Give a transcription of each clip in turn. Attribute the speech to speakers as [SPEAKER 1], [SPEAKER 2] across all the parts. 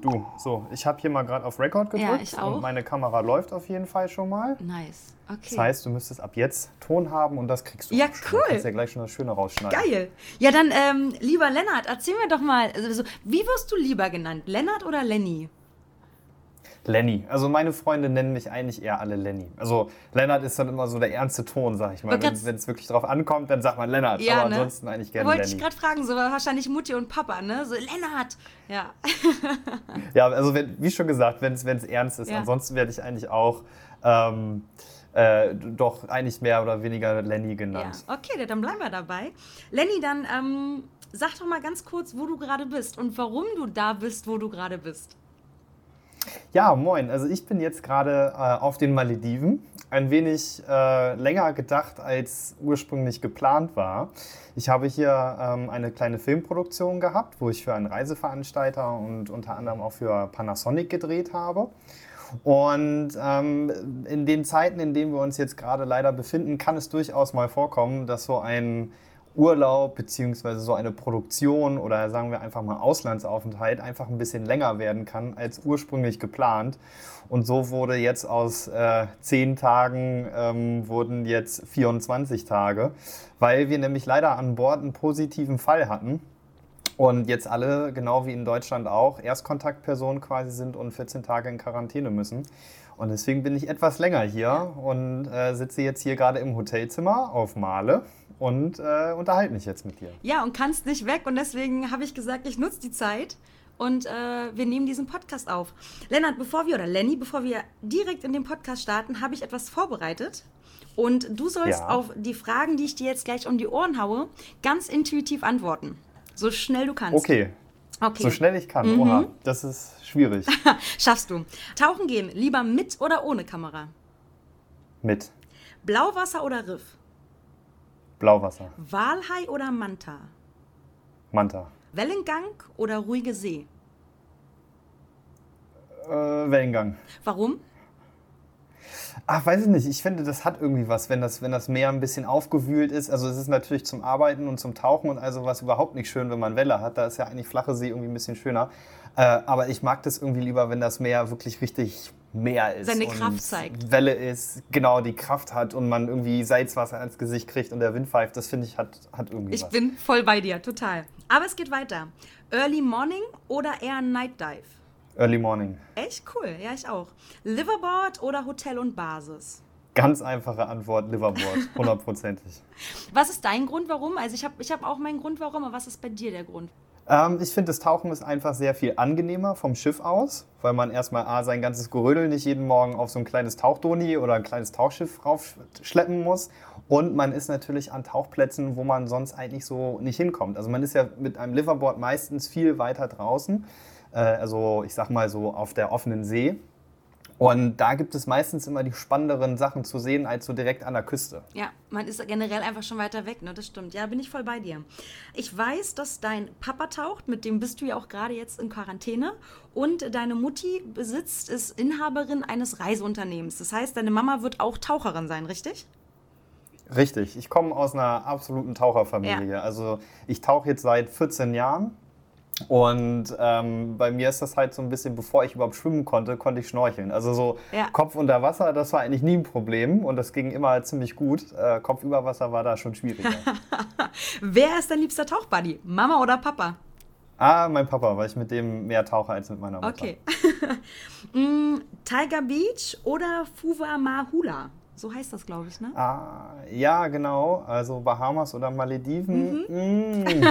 [SPEAKER 1] Du, so, ich habe hier mal gerade auf Record gedrückt
[SPEAKER 2] Ja, ich auch.
[SPEAKER 1] und meine Kamera läuft auf jeden Fall schon mal.
[SPEAKER 2] Nice. Okay.
[SPEAKER 1] Das heißt, du müsstest ab jetzt Ton haben und das kriegst du.
[SPEAKER 2] Ja, cool.
[SPEAKER 1] Du kannst ja gleich schon das Schöne rausschneiden.
[SPEAKER 2] Geil. Ja, dann, ähm, lieber Lennart, erzähl mir doch mal, also, wie wirst du lieber genannt? Lennart oder Lenny?
[SPEAKER 1] Lenny. Also meine Freunde nennen mich eigentlich eher alle Lenny. Also Lennart ist dann immer so der ernste Ton, sag ich mal. Wenn es wirklich drauf ankommt, dann sagt man Lennart.
[SPEAKER 2] Ja,
[SPEAKER 1] aber
[SPEAKER 2] ne?
[SPEAKER 1] ansonsten eigentlich gerne
[SPEAKER 2] Wollte ich
[SPEAKER 1] Lenny.
[SPEAKER 2] gerade fragen, so wahrscheinlich Mutti und Papa, ne? So, Lennart. Ja.
[SPEAKER 1] Ja, also wenn, wie schon gesagt, wenn es ernst ist.
[SPEAKER 2] Ja.
[SPEAKER 1] Ansonsten werde ich eigentlich auch ähm, äh, doch eigentlich mehr oder weniger Lenny
[SPEAKER 2] ja.
[SPEAKER 1] genannt.
[SPEAKER 2] Okay, dann bleiben wir dabei. Lenny, dann ähm, sag doch mal ganz kurz, wo du gerade bist und warum du da bist, wo du gerade bist.
[SPEAKER 1] Ja, moin. Also ich bin jetzt gerade äh, auf den Malediven. Ein wenig äh, länger gedacht, als ursprünglich geplant war. Ich habe hier ähm, eine kleine Filmproduktion gehabt, wo ich für einen Reiseveranstalter und unter anderem auch für Panasonic gedreht habe. Und ähm, in den Zeiten, in denen wir uns jetzt gerade leider befinden, kann es durchaus mal vorkommen, dass so ein Urlaub beziehungsweise so eine Produktion oder sagen wir einfach mal Auslandsaufenthalt einfach ein bisschen länger werden kann als ursprünglich geplant. Und so wurde jetzt aus äh, 10 Tagen ähm, wurden jetzt 24 Tage, weil wir nämlich leider an Bord einen positiven Fall hatten. Und jetzt alle, genau wie in Deutschland auch, Erstkontaktpersonen quasi sind und 14 Tage in Quarantäne müssen. Und deswegen bin ich etwas länger hier und äh, sitze jetzt hier gerade im Hotelzimmer auf Male und äh, unterhalte mich jetzt mit dir.
[SPEAKER 2] Ja, und kannst nicht weg und deswegen habe ich gesagt, ich nutze die Zeit und äh, wir nehmen diesen Podcast auf. Lennart, bevor wir, oder Lenny, bevor wir direkt in den Podcast starten, habe ich etwas vorbereitet. Und du sollst
[SPEAKER 1] Ja.
[SPEAKER 2] auf die Fragen, die ich dir jetzt gleich um die Ohren haue, ganz intuitiv antworten. So schnell du kannst.
[SPEAKER 1] Okay,
[SPEAKER 2] Okay.
[SPEAKER 1] so schnell ich kann. Oha, das ist schwierig.
[SPEAKER 2] Schaffst du. Tauchen gehen, lieber mit oder ohne Kamera?
[SPEAKER 1] Mit
[SPEAKER 2] Blauwasser oder Riff?
[SPEAKER 1] Blauwasser,
[SPEAKER 2] Walhai oder Manta?
[SPEAKER 1] Manta,
[SPEAKER 2] Wellengang oder ruhige See?
[SPEAKER 1] äh, Wellengang.
[SPEAKER 2] Warum?
[SPEAKER 1] Ach, weiß ich nicht. Ich finde, das hat irgendwie was, wenn das, wenn das Meer ein bisschen aufgewühlt ist. Also es ist natürlich zum Arbeiten und zum Tauchen und also was überhaupt nicht schön, wenn man Welle hat. Da ist ja eigentlich flache See irgendwie ein bisschen schöner. Äh, aber ich mag das irgendwie lieber, wenn das Meer wirklich richtig Meer ist.
[SPEAKER 2] Seine Kraft zeigt.
[SPEAKER 1] Welle ist, genau, die Kraft hat und man irgendwie Salzwasser ins Gesicht kriegt und der Wind pfeift. Das finde ich hat, hat irgendwie
[SPEAKER 2] Ich
[SPEAKER 1] was.
[SPEAKER 2] bin voll bei dir, total. Aber es geht weiter. Early Morning oder eher Night Dive?
[SPEAKER 1] Early Morning.
[SPEAKER 2] Echt cool, ja, ich auch. Liverboard oder Hotel und Basis?
[SPEAKER 1] Ganz einfache Antwort, Liverboard, hundertprozentig.
[SPEAKER 2] Was ist dein Grund, warum? Also ich habe ich hab auch meinen Grund, warum, aber was ist bei dir der Grund?
[SPEAKER 1] Ähm, ich finde, das Tauchen ist einfach sehr viel angenehmer vom Schiff aus, weil man erstmal A, sein ganzes Gerödel nicht jeden Morgen auf so ein kleines Tauchdoni oder ein kleines Tauchschiff raufschleppen muss. Und man ist natürlich an Tauchplätzen, wo man sonst eigentlich so nicht hinkommt. Also man ist ja mit einem Liverboard meistens viel weiter draußen, äh, also ich sag mal so auf der offenen See. Und da gibt es meistens immer die spannenderen Sachen zu sehen als so direkt an der Küste.
[SPEAKER 2] Ja, man ist generell einfach schon weiter weg, ne? Das stimmt. Ja, bin ich voll bei dir. Ich weiß, dass dein Papa taucht, mit dem bist du ja auch gerade jetzt in Quarantäne. Und deine Mutti besitzt, ist Inhaberin eines Reiseunternehmens. Das heißt, deine Mama wird auch Taucherin sein, richtig?
[SPEAKER 1] Richtig, ich komme aus einer absoluten Taucherfamilie.
[SPEAKER 2] Ja.
[SPEAKER 1] Also ich tauche jetzt seit 14 Jahren und ähm, bei mir ist das halt so ein bisschen, bevor ich überhaupt schwimmen konnte, konnte ich schnorcheln. Also so
[SPEAKER 2] Ja.
[SPEAKER 1] Kopf unter Wasser, das war eigentlich nie ein Problem und das ging immer ziemlich gut. Äh, Kopf über Wasser war da schon schwieriger.
[SPEAKER 2] Wer ist dein liebster Tauchbuddy? Mama oder Papa?
[SPEAKER 1] ah, mein Papa, weil ich mit dem mehr tauche als mit meiner Mutter.
[SPEAKER 2] Okay. Mm, Tiger Beach oder Fuva Mahula? So heißt das, glaube ich, ne?
[SPEAKER 1] Ah, ja, genau. Also Bahamas oder Malediven.
[SPEAKER 2] Mhm.
[SPEAKER 1] Mm.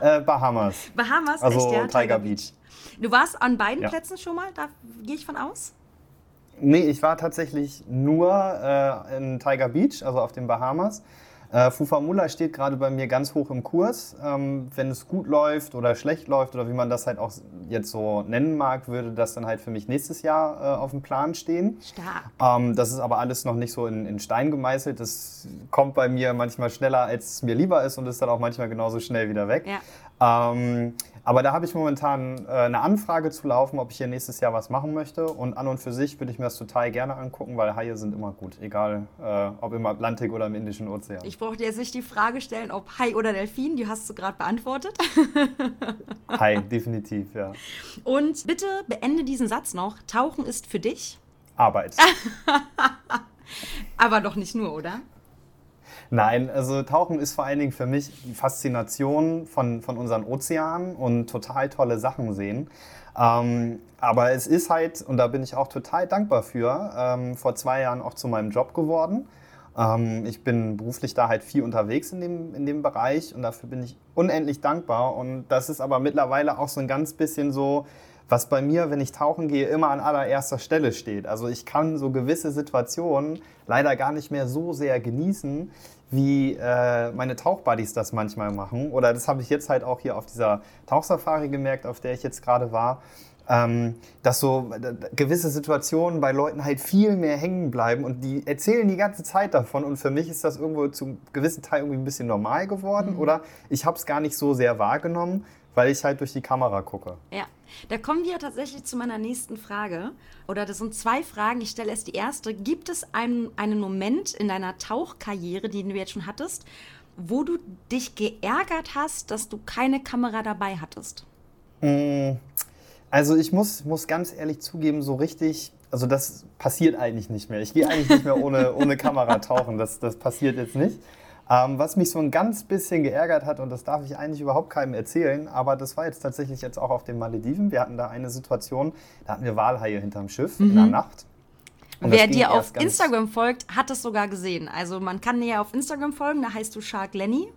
[SPEAKER 1] äh, Bahamas.
[SPEAKER 2] Bahamas,
[SPEAKER 1] Also
[SPEAKER 2] echt, ja?
[SPEAKER 1] Tiger Beach.
[SPEAKER 2] Du warst an beiden
[SPEAKER 1] Ja.
[SPEAKER 2] Plätzen schon mal? Da gehe ich von aus?
[SPEAKER 1] Nee, ich war tatsächlich nur äh, in Tiger Beach, also auf den Bahamas. Äh, Fufamula steht gerade bei mir ganz hoch im Kurs. Ähm, wenn es gut läuft oder schlecht läuft oder wie man das halt auch jetzt so nennen mag, würde das dann halt für mich nächstes Jahr äh, auf dem Plan stehen.
[SPEAKER 2] Stark.
[SPEAKER 1] Ähm, das ist aber alles noch nicht so in, in Stein gemeißelt. Das kommt bei mir manchmal schneller, als es mir lieber ist und ist dann auch manchmal genauso schnell wieder weg.
[SPEAKER 2] Ja.
[SPEAKER 1] Ähm, aber da habe ich momentan äh, eine Anfrage zu laufen, ob ich hier nächstes Jahr was machen möchte. Und an und für sich würde ich mir das total gerne angucken, weil Haie sind immer gut, egal äh, ob im Atlantik oder im Indischen Ozean.
[SPEAKER 2] Ich brauche dir jetzt nicht die Frage stellen, ob Hai oder Delfin, die hast du gerade beantwortet.
[SPEAKER 1] Hai, definitiv, ja.
[SPEAKER 2] Und bitte beende diesen Satz noch. Tauchen ist für dich.
[SPEAKER 1] Arbeit.
[SPEAKER 2] Aber doch nicht nur, oder?
[SPEAKER 1] Nein, also Tauchen ist vor allen Dingen für mich die Faszination von, von unseren Ozeanen und total tolle Sachen sehen. Ähm, aber es ist halt, und da bin ich auch total dankbar für, ähm, vor zwei Jahren auch zu meinem Job geworden. Ähm, ich bin beruflich da halt viel unterwegs in dem, in dem Bereich und dafür bin ich unendlich dankbar. Und das ist aber mittlerweile auch so ein ganz bisschen so, was bei mir, wenn ich tauchen gehe, immer an allererster Stelle steht. Also ich kann so gewisse Situationen leider gar nicht mehr so sehr genießen, wie äh, meine Tauchbuddies das manchmal machen. Oder das habe ich jetzt halt auch hier auf dieser Tauchsafari gemerkt, auf der ich jetzt gerade war. Ähm, dass so äh, gewisse Situationen bei Leuten halt viel mehr hängen bleiben und die erzählen die ganze Zeit davon und für mich ist das irgendwo zum gewissen Teil irgendwie ein bisschen normal geworden mhm. oder ich habe es gar nicht so sehr wahrgenommen, weil ich halt durch die Kamera gucke.
[SPEAKER 2] Ja, da kommen wir tatsächlich zu meiner nächsten Frage. Oder das sind zwei Fragen. Ich stelle erst die erste. Gibt es einen, einen Moment in deiner Tauchkarriere, die du jetzt schon hattest, wo du dich geärgert hast, dass du keine Kamera dabei hattest?
[SPEAKER 1] Mm, also ich muss, muss ganz ehrlich zugeben, so richtig, also das passiert eigentlich nicht mehr. Ich gehe eigentlich nicht mehr ohne, ohne Kamera tauchen. Das, das passiert jetzt nicht. Ähm, was mich so ein ganz bisschen geärgert hat, und das darf ich eigentlich überhaupt keinem erzählen, aber das war jetzt tatsächlich jetzt auch auf den Malediven. Wir hatten da eine Situation, da hatten wir Walhaie hinterm Schiff mhm. in der mhm. Nacht.
[SPEAKER 2] Und Wer dir auf Instagram folgt, hat es sogar gesehen. Also man kann dir auf Instagram folgen, da heißt du Shark Lenny.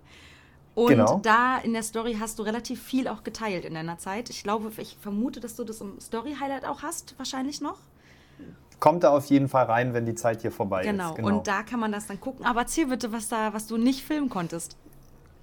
[SPEAKER 2] Und genau. da in der Story hast du relativ viel auch geteilt in deiner Zeit. Ich glaube, ich vermute, dass du das im Story-Highlight auch hast, wahrscheinlich noch
[SPEAKER 1] kommt da auf jeden Fall rein, wenn die Zeit hier vorbei
[SPEAKER 2] genau.
[SPEAKER 1] ist.
[SPEAKER 2] Genau, und da kann man das dann gucken. Aber erzähl bitte, was, da, was du nicht filmen konntest.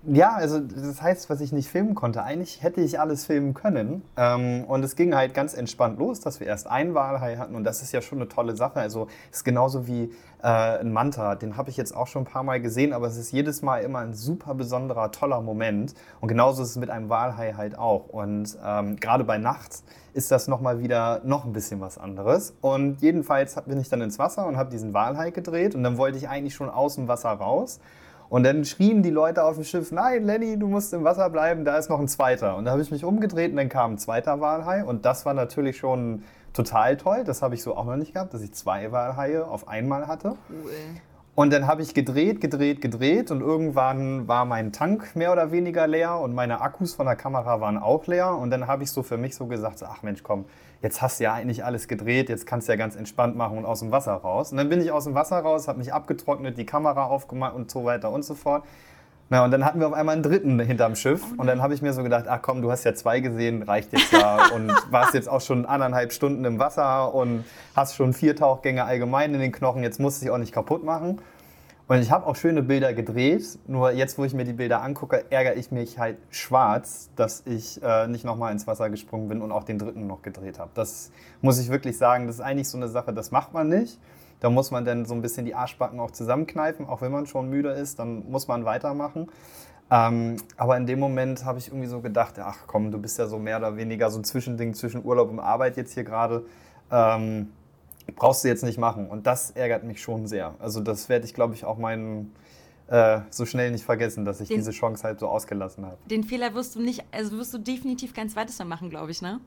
[SPEAKER 1] Ja, also das heißt, was ich nicht filmen konnte. Eigentlich hätte ich alles filmen können. Ähm, und es ging halt ganz entspannt los, dass wir erst einen Walhai hatten. Und das ist ja schon eine tolle Sache. Also es ist genauso wie äh, ein Manta. Den habe ich jetzt auch schon ein paar Mal gesehen, aber es ist jedes Mal immer ein super besonderer, toller Moment. Und genauso ist es mit einem Walhai halt auch. Und ähm, gerade bei Nacht ist das nochmal wieder noch ein bisschen was anderes. Und jedenfalls bin ich dann ins Wasser und habe diesen Walhai gedreht. Und dann wollte ich eigentlich schon aus dem Wasser raus. Und dann schrien die Leute auf dem Schiff, nein, Lenny, du musst im Wasser bleiben, da ist noch ein zweiter. Und da habe ich mich umgedreht und dann kam ein zweiter Walhai. Und das war natürlich schon total toll. Das habe ich so auch noch nicht gehabt, dass ich zwei Walhaie auf einmal hatte. Cool. Und dann habe ich gedreht, gedreht, gedreht und irgendwann war mein Tank mehr oder weniger leer und meine Akkus von der Kamera waren auch leer. Und dann habe ich so für mich so gesagt, ach Mensch, komm, jetzt hast du ja eigentlich alles gedreht, jetzt kannst du ja ganz entspannt machen und aus dem Wasser raus. Und dann bin ich aus dem Wasser raus, habe mich abgetrocknet, die Kamera aufgemacht und so weiter und so fort. Na, und dann hatten wir auf einmal einen dritten hinterm Schiff. Oh und dann habe ich mir so gedacht, ach komm, du hast ja zwei gesehen, reicht jetzt ja. und warst jetzt auch schon anderthalb Stunden im Wasser und hast schon vier Tauchgänge allgemein in den Knochen, jetzt musst du dich auch nicht kaputt machen. Und ich habe auch schöne Bilder gedreht, nur jetzt, wo ich mir die Bilder angucke, ärgere ich mich halt schwarz, dass ich äh, nicht nochmal ins Wasser gesprungen bin und auch den dritten noch gedreht habe. Das muss ich wirklich sagen, das ist eigentlich so eine Sache, das macht man nicht. Da muss man dann so ein bisschen die Arschbacken auch zusammenkneifen, auch wenn man schon müde ist, dann muss man weitermachen. Ähm, aber in dem Moment habe ich irgendwie so gedacht, ach komm, du bist ja so mehr oder weniger so ein Zwischending zwischen Urlaub und Arbeit jetzt hier gerade. Ähm, brauchst du jetzt nicht machen. Und das ärgert mich schon sehr. Also das werde ich, glaube ich, auch meinen äh, so schnell nicht vergessen, dass ich den, diese Chance halt so ausgelassen habe.
[SPEAKER 2] Den Fehler wirst du nicht, also wirst du definitiv kein zweites Mal machen, glaube ich, ne?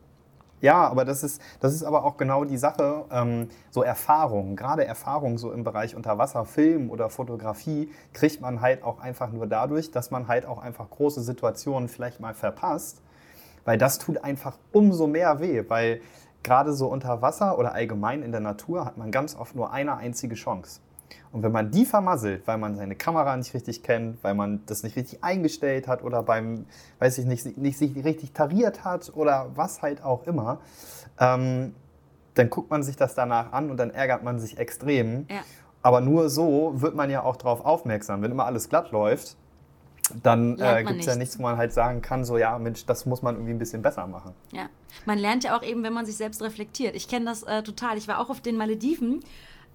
[SPEAKER 1] Ja, aber das ist, das ist aber auch genau die Sache, ähm, so Erfahrung, gerade Erfahrung so im Bereich Unterwasserfilm oder Fotografie kriegt man halt auch einfach nur dadurch, dass man halt auch einfach große Situationen vielleicht mal verpasst, weil das tut einfach umso mehr weh, weil gerade so unter Wasser oder allgemein in der Natur hat man ganz oft nur eine einzige Chance. Und wenn man die vermasselt, weil man seine Kamera nicht richtig kennt, weil man das nicht richtig eingestellt hat oder beim, weiß ich nicht, nicht sich richtig tariert hat oder was halt auch immer, ähm, dann guckt man sich das danach an und dann ärgert man sich extrem. Ja. Aber nur so wird man ja auch darauf aufmerksam. Wenn immer alles glatt läuft, dann äh, gibt es ja nichts, wo man halt sagen kann, so ja, Mensch, das muss man irgendwie ein bisschen besser machen.
[SPEAKER 2] Ja, man lernt ja auch eben, wenn man sich selbst reflektiert. Ich kenne das äh, total. Ich war auch auf den Malediven,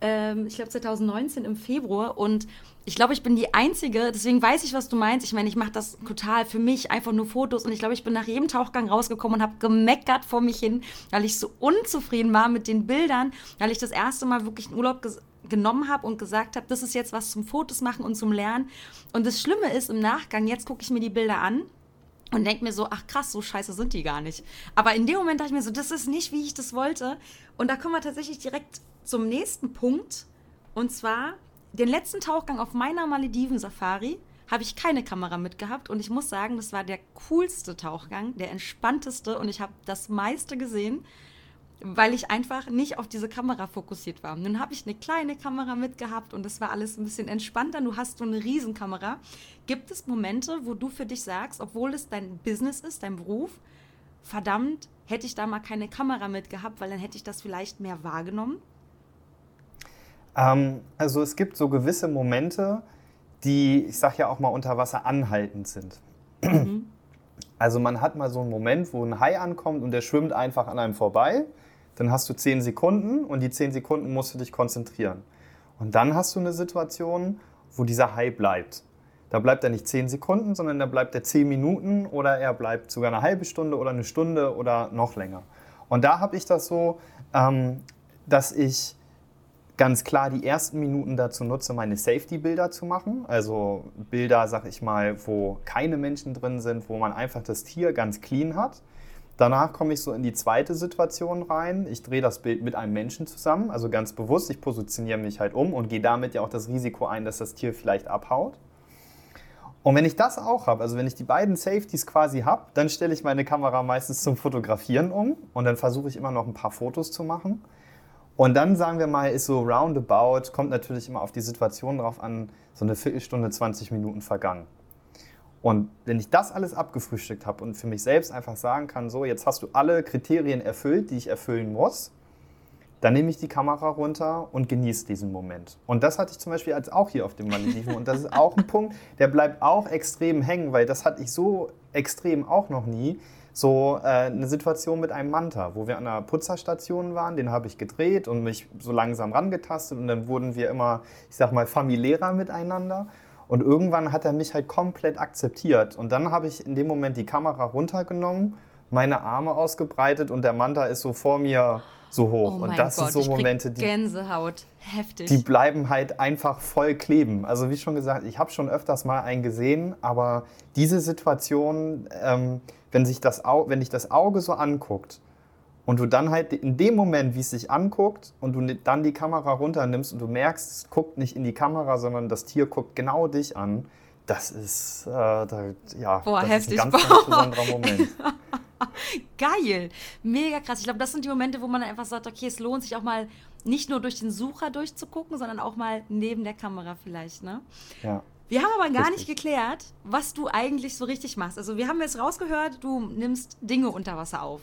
[SPEAKER 2] ähm, ich glaube 2019 im Februar und ich glaube, ich bin die Einzige, deswegen weiß ich, was du meinst. Ich meine, ich mache das total für mich, einfach nur Fotos und ich glaube, ich bin nach jedem Tauchgang rausgekommen und habe gemeckert vor mich hin, weil ich so unzufrieden war mit den Bildern, weil ich das erste Mal wirklich einen Urlaub genommen habe und gesagt habe, das ist jetzt was zum Fotos machen und zum Lernen. Und das Schlimme ist im Nachgang, jetzt gucke ich mir die Bilder an und denke mir so, ach krass, so scheiße sind die gar nicht. Aber in dem Moment dachte ich mir so, das ist nicht, wie ich das wollte. Und da kommen wir tatsächlich direkt zum nächsten Punkt. Und zwar den letzten Tauchgang auf meiner Malediven-Safari habe ich keine Kamera mitgehabt und ich muss sagen, das war der coolste Tauchgang, der entspannteste und ich habe das meiste gesehen weil ich einfach nicht auf diese Kamera fokussiert war. nun habe ich eine kleine Kamera mitgehabt und das war alles ein bisschen entspannter. Du hast so eine Riesenkamera. Gibt es Momente, wo du für dich sagst, obwohl es dein Business ist, dein Beruf, verdammt, hätte ich da mal keine Kamera mitgehabt, weil dann hätte ich das vielleicht mehr wahrgenommen?
[SPEAKER 1] Ähm, also es gibt so gewisse Momente, die, ich sage ja auch mal, unter Wasser anhaltend sind. Mhm. Also man hat mal so einen Moment, wo ein Hai ankommt und der schwimmt einfach an einem vorbei dann hast du zehn Sekunden und die zehn Sekunden musst du dich konzentrieren. Und dann hast du eine Situation, wo dieser Hai bleibt. Da bleibt er nicht zehn Sekunden, sondern da bleibt er zehn Minuten oder er bleibt sogar eine halbe Stunde oder eine Stunde oder noch länger. Und da habe ich das so, ähm, dass ich ganz klar die ersten Minuten dazu nutze, meine Safety-Bilder zu machen. Also Bilder, sag ich mal, wo keine Menschen drin sind, wo man einfach das Tier ganz clean hat. Danach komme ich so in die zweite Situation rein. Ich drehe das Bild mit einem Menschen zusammen, also ganz bewusst. Ich positioniere mich halt um und gehe damit ja auch das Risiko ein, dass das Tier vielleicht abhaut. Und wenn ich das auch habe, also wenn ich die beiden Safeties quasi habe, dann stelle ich meine Kamera meistens zum Fotografieren um und dann versuche ich immer noch ein paar Fotos zu machen. Und dann sagen wir mal, ist so roundabout, kommt natürlich immer auf die Situation drauf an, so eine Viertelstunde, 20 Minuten vergangen. Und wenn ich das alles abgefrühstückt habe und für mich selbst einfach sagen kann, so, jetzt hast du alle Kriterien erfüllt, die ich erfüllen muss, dann nehme ich die Kamera runter und genieße diesen Moment. Und das hatte ich zum Beispiel als auch hier auf dem Malediven. Und das ist auch ein Punkt, der bleibt auch extrem hängen, weil das hatte ich so extrem auch noch nie. So äh, eine Situation mit einem Manta, wo wir an einer Putzerstation waren, den habe ich gedreht und mich so langsam rangetastet und dann wurden wir immer, ich sag mal, familiärer miteinander. Und irgendwann hat er mich halt komplett akzeptiert. Und dann habe ich in dem Moment die Kamera runtergenommen, meine Arme ausgebreitet und der Manta ist so vor mir so hoch.
[SPEAKER 2] Oh
[SPEAKER 1] und das
[SPEAKER 2] Gott,
[SPEAKER 1] sind so Momente, die.
[SPEAKER 2] Gänsehaut, heftig.
[SPEAKER 1] Die bleiben halt einfach voll kleben. Also, wie schon gesagt, ich habe schon öfters mal einen gesehen, aber diese Situation, ähm, wenn, sich das wenn dich das Auge so anguckt und du dann halt in dem Moment, wie es sich anguckt und du dann die Kamera runternimmst und du merkst, es guckt nicht in die Kamera, sondern das Tier guckt genau dich an, das ist, äh, da, ja,
[SPEAKER 2] Boah,
[SPEAKER 1] das
[SPEAKER 2] heftig.
[SPEAKER 1] ist ein ganz, ganz besonderer Moment.
[SPEAKER 2] Geil, mega krass. Ich glaube, das sind die Momente, wo man einfach sagt, okay, es lohnt sich auch mal nicht nur durch den Sucher durchzugucken, sondern auch mal neben der Kamera vielleicht, ne?
[SPEAKER 1] Ja.
[SPEAKER 2] Wir haben aber gar richtig. nicht geklärt, was du eigentlich so richtig machst. Also wir haben jetzt rausgehört, du nimmst Dinge unter Wasser auf.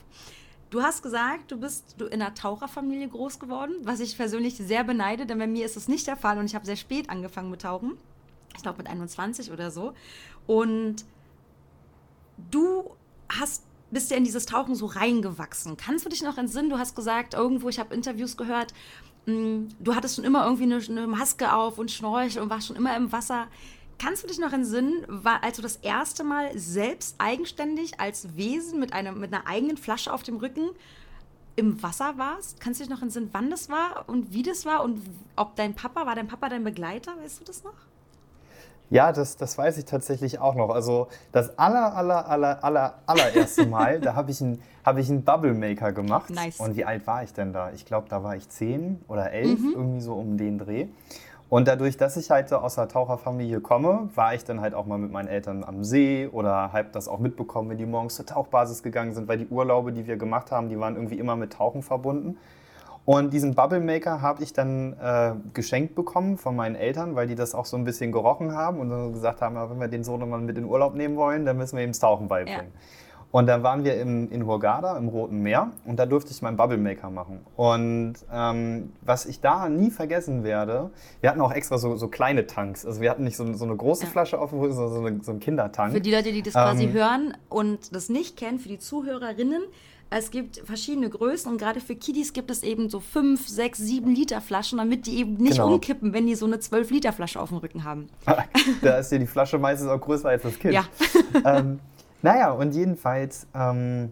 [SPEAKER 2] Du hast gesagt, du bist in einer Taucherfamilie groß geworden, was ich persönlich sehr beneide, denn bei mir ist es nicht der Fall und ich habe sehr spät angefangen mit Tauchen. Ich glaube mit 21 oder so. Und du hast bist ja in dieses Tauchen so reingewachsen. Kannst du dich noch entsinnen? Du hast gesagt, irgendwo, ich habe Interviews gehört, mm, du hattest schon immer irgendwie eine, eine Maske auf und Schnorchel und warst schon immer im Wasser. Kannst du dich noch entsinnen, als du das erste Mal selbst eigenständig als Wesen mit, einem, mit einer eigenen Flasche auf dem Rücken im Wasser warst? Kannst du dich noch entsinnen, wann das war und wie das war und ob dein Papa, war dein Papa dein Begleiter? Weißt du das noch?
[SPEAKER 1] Ja, das, das weiß ich tatsächlich auch noch. Also das aller, aller, aller, aller, allererste Mal, da habe ich, ein, hab ich einen Bubble Maker gemacht.
[SPEAKER 2] Nice.
[SPEAKER 1] Und wie alt war ich denn da? Ich glaube, da war ich zehn oder elf, mhm. irgendwie so um den Dreh. Und dadurch, dass ich halt aus einer Taucherfamilie komme, war ich dann halt auch mal mit meinen Eltern am See oder habe das auch mitbekommen, wenn die morgens zur Tauchbasis gegangen sind, weil die Urlaube, die wir gemacht haben, die waren irgendwie immer mit Tauchen verbunden. Und diesen Bubble Maker habe ich dann äh, geschenkt bekommen von meinen Eltern, weil die das auch so ein bisschen gerochen haben und dann gesagt haben, wenn wir den Sohn mal mit in Urlaub nehmen wollen, dann müssen wir ihm das Tauchen beibringen. Ja. Und dann waren wir im, in Hurghada im Roten Meer und da durfte ich meinen Bubble Maker machen. Und ähm, was ich da nie vergessen werde, wir hatten auch extra so, so kleine Tanks. Also wir hatten nicht so, so eine große ja. Flasche offen, sondern so, so ein Kindertank.
[SPEAKER 2] Für die Leute, die das quasi ähm, hören und das nicht kennen, für die Zuhörerinnen, es gibt verschiedene Größen und gerade für Kiddies gibt es eben so 5, 6, 7 Liter Flaschen, damit die eben nicht genau. umkippen, wenn die so eine 12 Liter Flasche auf dem Rücken haben.
[SPEAKER 1] da ist ja die Flasche meistens auch größer als das Kind. Ja. ähm, naja, und jedenfalls, ähm,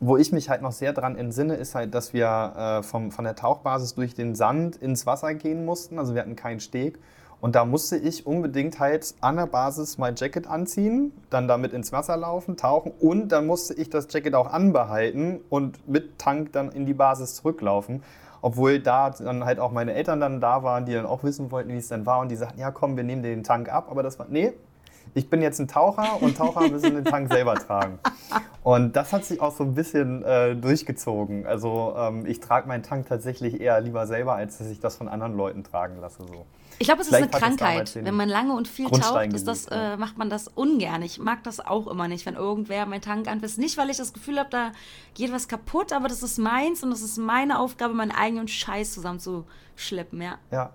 [SPEAKER 1] wo ich mich halt noch sehr dran entsinne, ist halt, dass wir äh, vom, von der Tauchbasis durch den Sand ins Wasser gehen mussten. Also wir hatten keinen Steg. Und da musste ich unbedingt halt an der Basis mein Jacket anziehen, dann damit ins Wasser laufen, tauchen und dann musste ich das Jacket auch anbehalten und mit Tank dann in die Basis zurücklaufen. Obwohl da dann halt auch meine Eltern dann da waren, die dann auch wissen wollten, wie es dann war und die sagten, ja komm, wir nehmen den Tank ab. Aber das war, nee, ich bin jetzt ein Taucher und Taucher müssen den Tank selber tragen. Und das hat sich auch so ein bisschen äh, durchgezogen. Also ähm, ich trage meinen Tank tatsächlich eher lieber selber, als dass ich das von anderen Leuten tragen lasse. So.
[SPEAKER 2] Ich glaube, es ist eine Krankheit. Wenn man lange und viel taucht, ist das, äh, macht man das ungern. Ich mag das auch immer nicht, wenn irgendwer meinen Tank anfasst. Nicht, weil ich das Gefühl habe, da geht was kaputt, aber das ist meins und das ist meine Aufgabe, meinen eigenen Scheiß zusammenzuschleppen, ja.
[SPEAKER 1] Ja,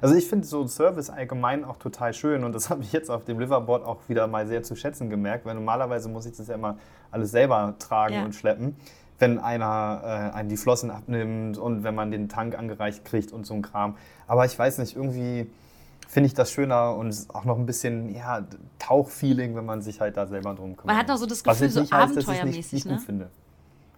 [SPEAKER 1] also ich finde so Service allgemein auch total schön und das habe ich jetzt auf dem Liverboard auch wieder mal sehr zu schätzen gemerkt, weil normalerweise muss ich das ja immer alles selber tragen ja. und schleppen. Wenn einer äh, einen die Flossen abnimmt und wenn man den Tank angereicht kriegt und so ein Kram. Aber ich weiß nicht, irgendwie finde ich das schöner und auch noch ein bisschen ja, Tauchfeeling, wenn man sich halt da selber drum kümmert.
[SPEAKER 2] Man hat noch so das Gefühl, so abenteuermäßig,
[SPEAKER 1] nicht, nicht ne? Gut finde.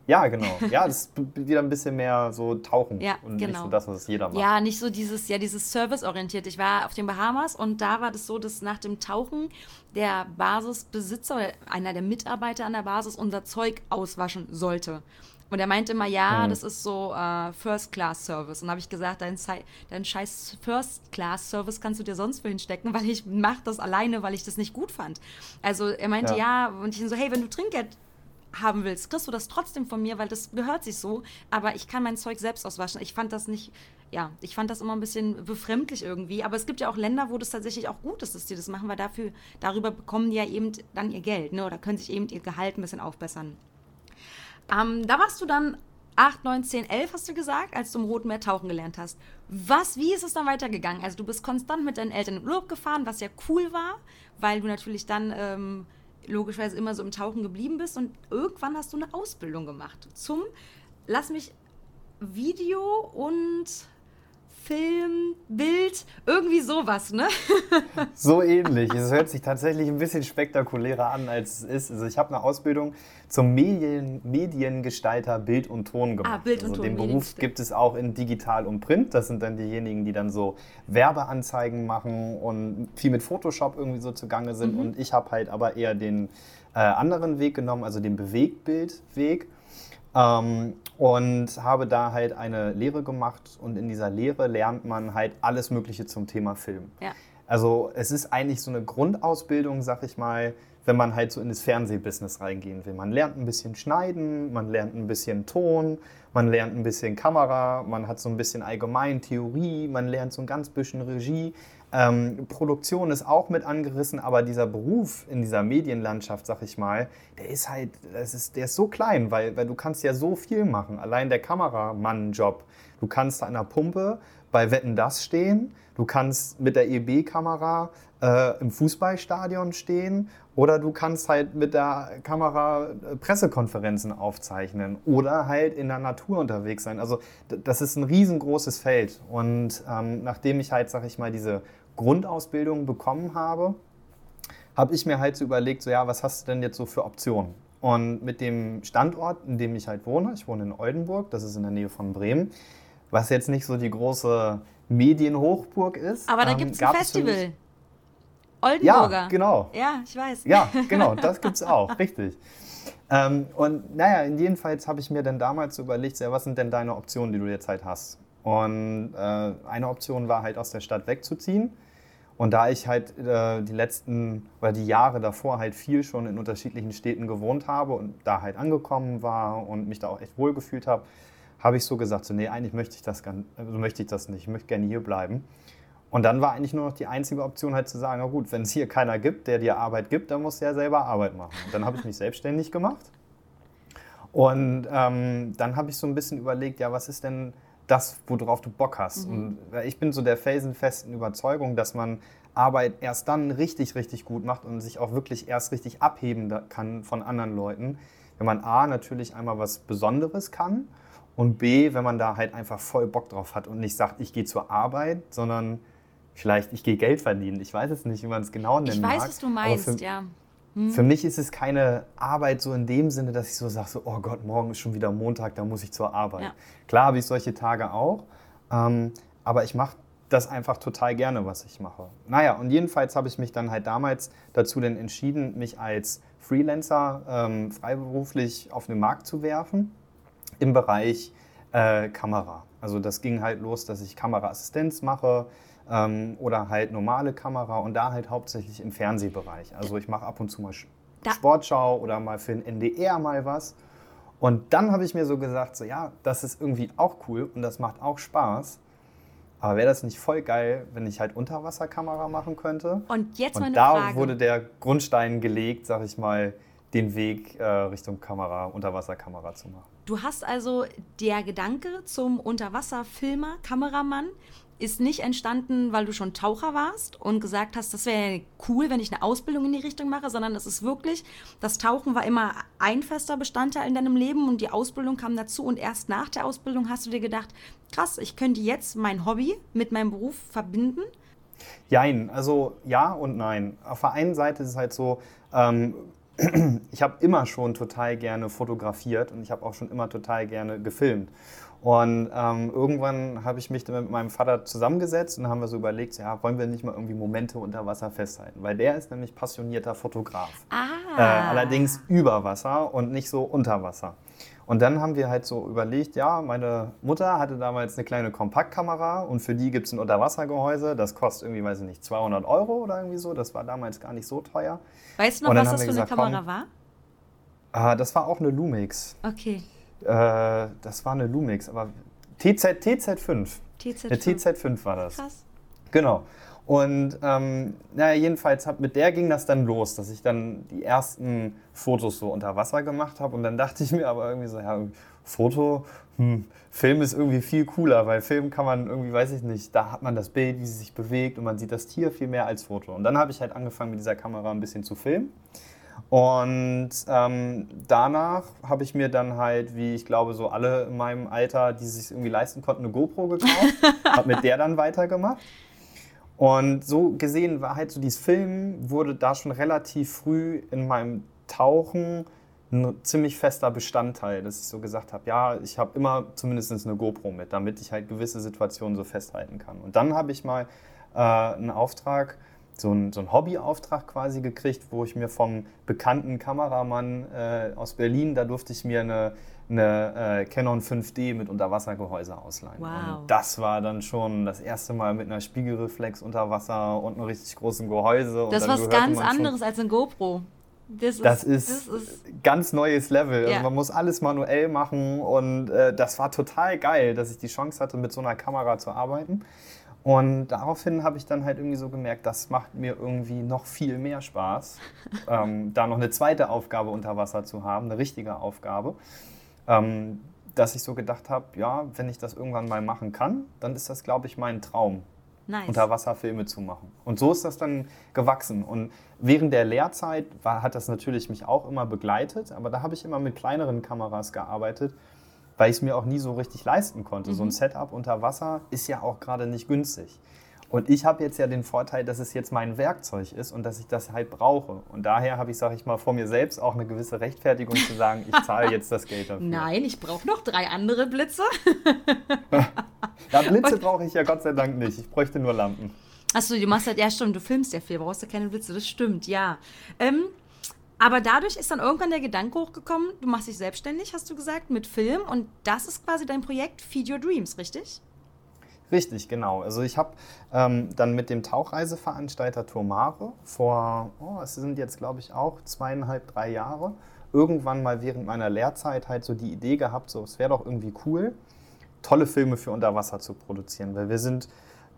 [SPEAKER 1] Ja, genau. Ja, das ist wieder ein bisschen mehr so Tauchen ja, und genau. nicht so das, was jeder macht.
[SPEAKER 2] Ja, nicht so dieses, ja, dieses Service-orientiert. Ich war auf den Bahamas und da war das so, dass nach dem Tauchen der Basisbesitzer oder einer der Mitarbeiter an der Basis unser Zeug auswaschen sollte. Und er meinte immer, ja, mhm. das ist so äh, First-Class-Service. Und habe ich gesagt, dein, dein scheiß First-Class-Service kannst du dir sonst für hinstecken, weil ich mache das alleine, weil ich das nicht gut fand. Also er meinte, ja, ja und ich so, hey, wenn du Trinkgeld haben willst, kriegst du das trotzdem von mir, weil das gehört sich so. Aber ich kann mein Zeug selbst auswaschen. Ich fand das nicht, ja, ich fand das immer ein bisschen befremdlich irgendwie. Aber es gibt ja auch Länder, wo das tatsächlich auch gut ist, dass die das machen, weil dafür, darüber bekommen die ja eben dann ihr Geld, ne? Oder können sich eben ihr Gehalt ein bisschen aufbessern. Ähm, da warst du dann 8, 9, 10, 11 hast du gesagt, als du im Roten Meer tauchen gelernt hast. Was, wie ist es dann weitergegangen? Also du bist konstant mit deinen Eltern in Urlaub gefahren, was ja cool war, weil du natürlich dann ähm, logischerweise immer so im Tauchen geblieben bist und irgendwann hast du eine Ausbildung gemacht zum, lass mich, Video und Film, Bild, irgendwie sowas, ne?
[SPEAKER 1] so ähnlich. Es hört sich tatsächlich ein bisschen spektakulärer an, als es ist. Also ich habe eine Ausbildung zum Medien, Mediengestalter Bild und Ton gemacht. Ah, Bild und also Ton. Den Beruf gibt es auch in Digital und Print. Das sind dann diejenigen, die dann so Werbeanzeigen machen und viel mit Photoshop irgendwie so zugange sind. Mhm. Und ich habe halt aber eher den äh, anderen Weg genommen, also den Bewegtbildweg. Ähm, und habe da halt eine Lehre gemacht und in dieser Lehre lernt man halt alles Mögliche zum Thema Film. Ja. Also es ist eigentlich so eine Grundausbildung, sag ich mal, wenn man halt so in das Fernsehbusiness reingehen will. Man lernt ein bisschen Schneiden, man lernt ein bisschen Ton, man lernt ein bisschen Kamera, man hat so ein bisschen allgemein Theorie, man lernt so ein ganz bisschen Regie. Ähm, Produktion ist auch mit angerissen, aber dieser Beruf in dieser Medienlandschaft, sag ich mal, der ist halt, das ist, der ist so klein, weil, weil du kannst ja so viel machen. Allein der Kameramann-Job. Du kannst an der Pumpe bei Wetten das stehen, du kannst mit der EB-Kamera äh, im Fußballstadion stehen oder du kannst halt mit der Kamera äh, Pressekonferenzen aufzeichnen oder halt in der Natur unterwegs sein. Also das ist ein riesengroßes Feld. Und ähm, nachdem ich halt, sag ich mal, diese Grundausbildung bekommen habe, habe ich mir halt so überlegt, so ja, was hast du denn jetzt so für Optionen? Und mit dem Standort, in dem ich halt wohne, ich wohne in Oldenburg, das ist in der Nähe von Bremen, was jetzt nicht so die große Medienhochburg ist.
[SPEAKER 2] Aber da ähm, gibt es ein Festival. Oldenburger.
[SPEAKER 1] Ja, genau.
[SPEAKER 2] Ja, ich weiß.
[SPEAKER 1] Ja, genau, das gibt es auch, richtig. Ähm, und naja, in jedenfalls habe ich mir dann damals überlegt, ja, was sind denn deine Optionen, die du jetzt halt hast? Und äh, eine Option war halt aus der Stadt wegzuziehen. Und da ich halt äh, die letzten oder die Jahre davor halt viel schon in unterschiedlichen Städten gewohnt habe und da halt angekommen war und mich da auch echt wohl gefühlt habe, habe ich so gesagt, so nee, eigentlich möchte ich das, also möchte ich das nicht, ich möchte gerne hier bleiben. Und dann war eigentlich nur noch die einzige Option halt zu sagen, na gut, wenn es hier keiner gibt, der dir Arbeit gibt, dann musst du ja selber Arbeit machen. Und dann habe ich mich selbstständig gemacht. Und ähm, dann habe ich so ein bisschen überlegt, ja, was ist denn das, worauf du Bock hast? Mhm. Und ich bin so der felsenfesten Überzeugung, dass man Arbeit erst dann richtig, richtig gut macht und sich auch wirklich erst richtig abheben kann von anderen Leuten, wenn man A, natürlich einmal was Besonderes kann und B, wenn man da halt einfach voll Bock drauf hat und nicht sagt, ich gehe zur Arbeit, sondern vielleicht ich gehe Geld verdienen. Ich weiß es nicht, wie man es genau nennt.
[SPEAKER 2] Ich weiß, mag. was du meinst,
[SPEAKER 1] für,
[SPEAKER 2] ja.
[SPEAKER 1] Hm. Für mich ist es keine Arbeit so in dem Sinne, dass ich so sage, so, oh Gott, morgen ist schon wieder Montag, da muss ich zur Arbeit. Ja. Klar habe ich solche Tage auch, ähm, aber ich mache das einfach total gerne, was ich mache. Naja, und jedenfalls habe ich mich dann halt damals dazu denn entschieden, mich als Freelancer ähm, freiberuflich auf den Markt zu werfen im Bereich äh, Kamera. Also das ging halt los, dass ich Kameraassistenz mache ähm, oder halt normale Kamera und da halt hauptsächlich im Fernsehbereich. Also ich mache ab und zu mal da. Sportschau oder mal für den NDR mal was. Und dann habe ich mir so gesagt, so ja, das ist irgendwie auch cool und das macht auch Spaß. Aber wäre das nicht voll geil, wenn ich halt Unterwasserkamera machen könnte?
[SPEAKER 2] Und jetzt
[SPEAKER 1] und
[SPEAKER 2] meine
[SPEAKER 1] da
[SPEAKER 2] Frage.
[SPEAKER 1] wurde der Grundstein gelegt, sag ich mal, den Weg äh, Richtung Kamera, Unterwasserkamera zu machen.
[SPEAKER 2] Du hast also der Gedanke zum Unterwasserfilmer, Kameramann, ist nicht entstanden, weil du schon Taucher warst und gesagt hast, das wäre cool, wenn ich eine Ausbildung in die Richtung mache, sondern es ist wirklich, das Tauchen war immer ein fester Bestandteil in deinem Leben und die Ausbildung kam dazu und erst nach der Ausbildung hast du dir gedacht, krass, ich könnte jetzt mein Hobby mit meinem Beruf verbinden.
[SPEAKER 1] Jein, also ja und nein. Auf der einen Seite ist es halt so, ähm, ich habe immer schon total gerne fotografiert und ich habe auch schon immer total gerne gefilmt. Und ähm, irgendwann habe ich mich dann mit meinem Vater zusammengesetzt und haben wir so überlegt, ja, wollen wir nicht mal irgendwie Momente unter Wasser festhalten? Weil der ist nämlich passionierter Fotograf.
[SPEAKER 2] Ah.
[SPEAKER 1] Äh, allerdings über Wasser und nicht so unter Wasser. Und dann haben wir halt so überlegt, ja, meine Mutter hatte damals eine kleine Kompaktkamera und für die gibt es ein Unterwassergehäuse. Das kostet irgendwie, weiß ich nicht, 200 Euro oder irgendwie so. Das war damals gar nicht so teuer.
[SPEAKER 2] Weißt du noch, was das für gesagt, eine Kamera komm,
[SPEAKER 1] war? Äh, das war auch eine Lumix.
[SPEAKER 2] Okay.
[SPEAKER 1] Äh, das war eine Lumix, aber TZ, TZ5.
[SPEAKER 2] TZ5.
[SPEAKER 1] Eine TZ5 war das.
[SPEAKER 2] Krass.
[SPEAKER 1] Genau. Und ähm, naja, jedenfalls hab, mit der ging das dann los, dass ich dann die ersten Fotos so unter Wasser gemacht habe. Und dann dachte ich mir aber irgendwie so, ja, Foto, hm, Film ist irgendwie viel cooler, weil Film kann man irgendwie, weiß ich nicht, da hat man das Bild, wie sie sich bewegt und man sieht das Tier viel mehr als Foto. Und dann habe ich halt angefangen mit dieser Kamera ein bisschen zu filmen. Und ähm, danach habe ich mir dann halt, wie ich glaube, so alle in meinem Alter, die sich irgendwie leisten konnten, eine GoPro gekauft, habe mit der dann weitergemacht. Und so gesehen war halt so dieses Film, wurde da schon relativ früh in meinem Tauchen ein ziemlich fester Bestandteil, dass ich so gesagt habe, ja, ich habe immer zumindest eine GoPro mit, damit ich halt gewisse Situationen so festhalten kann. Und dann habe ich mal äh, einen Auftrag so einen, so einen Hobbyauftrag quasi gekriegt, wo ich mir vom bekannten Kameramann äh, aus Berlin, da durfte ich mir eine, eine äh, Canon 5D mit Unterwassergehäuse ausleihen.
[SPEAKER 2] Wow.
[SPEAKER 1] Und das war dann schon das erste Mal mit einer Spiegelreflex unter Wasser und einem richtig großen Gehäuse.
[SPEAKER 2] Das ist was ganz anderes als ein GoPro.
[SPEAKER 1] Das, das ist, ist, das ist ganz neues Level. Also man muss alles manuell machen und äh, das war total geil, dass ich die Chance hatte, mit so einer Kamera zu arbeiten. Und daraufhin habe ich dann halt irgendwie so gemerkt, das macht mir irgendwie noch viel mehr Spaß, ähm, da noch eine zweite Aufgabe unter Wasser zu haben, eine richtige Aufgabe. Ähm, dass ich so gedacht habe, ja, wenn ich das irgendwann mal machen kann, dann ist das, glaube ich, mein Traum,
[SPEAKER 2] nice.
[SPEAKER 1] Unterwasserfilme zu machen. Und so ist das dann gewachsen. Und während der Lehrzeit war, hat das natürlich mich auch immer begleitet, aber da habe ich immer mit kleineren Kameras gearbeitet weil ich es mir auch nie so richtig leisten konnte. Mhm. So ein mhm. Setup unter Wasser ist ja auch gerade nicht günstig. Und ich habe jetzt ja den Vorteil, dass es jetzt mein Werkzeug ist und dass ich das halt brauche. Und daher habe ich, sage ich mal, vor mir selbst auch eine gewisse Rechtfertigung zu sagen, ich zahle jetzt das Geld dafür.
[SPEAKER 2] Nein, ich brauche noch drei andere Blitze.
[SPEAKER 1] ja, Blitze brauche ich ja Gott sei Dank nicht. Ich bräuchte nur Lampen.
[SPEAKER 2] Achso, du machst halt, ja stimmt, du filmst ja viel, brauchst ja keine Blitze, das stimmt, ja. Ähm, aber dadurch ist dann irgendwann der Gedanke hochgekommen, du machst dich selbstständig, hast du gesagt, mit Film. Und das ist quasi dein Projekt Feed Your Dreams, richtig?
[SPEAKER 1] Richtig, genau. Also ich habe ähm, dann mit dem Tauchreiseveranstalter Tomare vor, oh, es sind jetzt glaube ich auch zweieinhalb, drei Jahre, irgendwann mal während meiner Lehrzeit halt so die Idee gehabt, so es wäre doch irgendwie cool, tolle Filme für Unterwasser zu produzieren, weil wir sind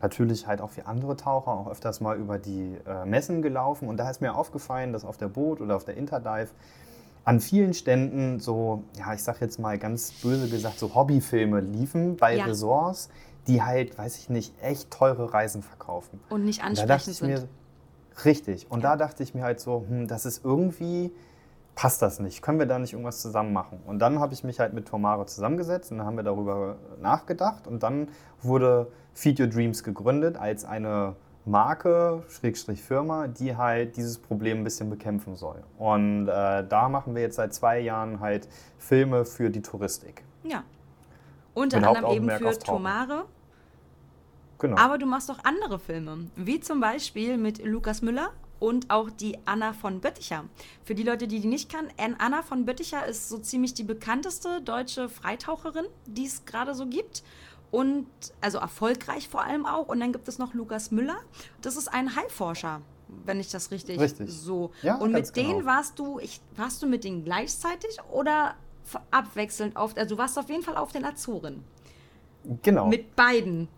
[SPEAKER 1] natürlich halt auch wie andere Taucher auch öfters mal über die äh, Messen gelaufen. Und da ist mir aufgefallen, dass auf der Boot oder auf der Interdive an vielen Ständen so, ja, ich sag jetzt mal ganz böse gesagt, so Hobbyfilme liefen bei ja. Resorts, die halt, weiß ich nicht, echt teure Reisen verkaufen.
[SPEAKER 2] Und nicht ansprechend und sind. Mir,
[SPEAKER 1] richtig. Und ja. da dachte ich mir halt so, hm, das ist irgendwie, passt das nicht? Können wir da nicht irgendwas zusammen machen? Und dann habe ich mich halt mit Tomare zusammengesetzt und dann haben wir darüber nachgedacht. Und dann wurde Feed Your Dreams gegründet als eine Marke, Schrägstrich Firma, die halt dieses Problem ein bisschen bekämpfen soll. Und äh, da machen wir jetzt seit zwei Jahren halt Filme für die Touristik.
[SPEAKER 2] Ja. Unter anderem eben für Tomare. Genau. Aber du machst auch andere Filme, wie zum Beispiel mit Lukas Müller und auch die Anna von Bötticher. Für die Leute, die die nicht kennen, Anna von Bötticher ist so ziemlich die bekannteste deutsche Freitaucherin, die es gerade so gibt und also erfolgreich vor allem auch. Und dann gibt es noch Lukas Müller. Das ist ein Haiforscher, wenn ich das richtig,
[SPEAKER 1] richtig.
[SPEAKER 2] so. Ja, und mit denen genau. warst du, ich, warst du mit denen gleichzeitig oder abwechselnd auf, also du warst auf jeden Fall auf den Azoren.
[SPEAKER 1] Genau.
[SPEAKER 2] Mit beiden.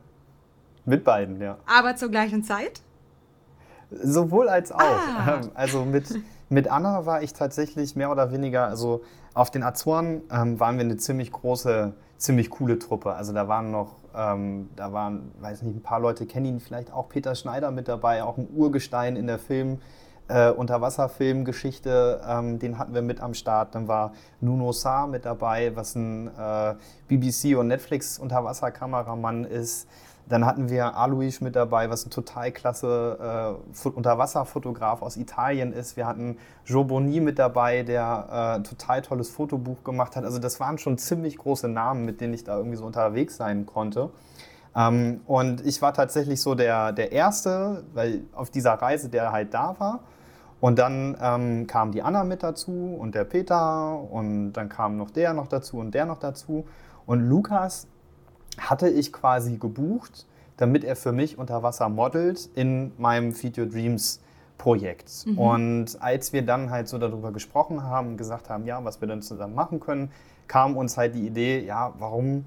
[SPEAKER 1] Mit beiden, ja.
[SPEAKER 2] Aber zur gleichen Zeit?
[SPEAKER 1] Sowohl als auch. Ah. Also mit, mit Anna war ich tatsächlich mehr oder weniger, also auf den Azoren ähm, waren wir eine ziemlich große ziemlich coole Truppe. Also da waren noch, ähm, da waren, weiß nicht, ein paar Leute kennen ihn vielleicht auch, Peter Schneider mit dabei, auch ein Urgestein in der Film. Äh, Unterwasserfilmgeschichte, ähm, den hatten wir mit am Start. Dann war Nuno Saar mit dabei, was ein äh, BBC- und Netflix-Unterwasserkameramann ist. Dann hatten wir Alois mit dabei, was ein total klasse äh, Unterwasserfotograf aus Italien ist. Wir hatten Joe Boni mit dabei, der äh, ein total tolles Fotobuch gemacht hat. Also das waren schon ziemlich große Namen, mit denen ich da irgendwie so unterwegs sein konnte. Ähm, und ich war tatsächlich so der, der Erste, weil auf dieser Reise, der halt da war. Und dann ähm, kam die Anna mit dazu und der Peter und dann kam noch der noch dazu und der noch dazu. Und Lukas hatte ich quasi gebucht, damit er für mich unter Wasser modelt in meinem Feed Your Dreams Projekt. Mhm. Und als wir dann halt so darüber gesprochen haben und gesagt haben, ja, was wir dann zusammen machen können, kam uns halt die Idee, ja, warum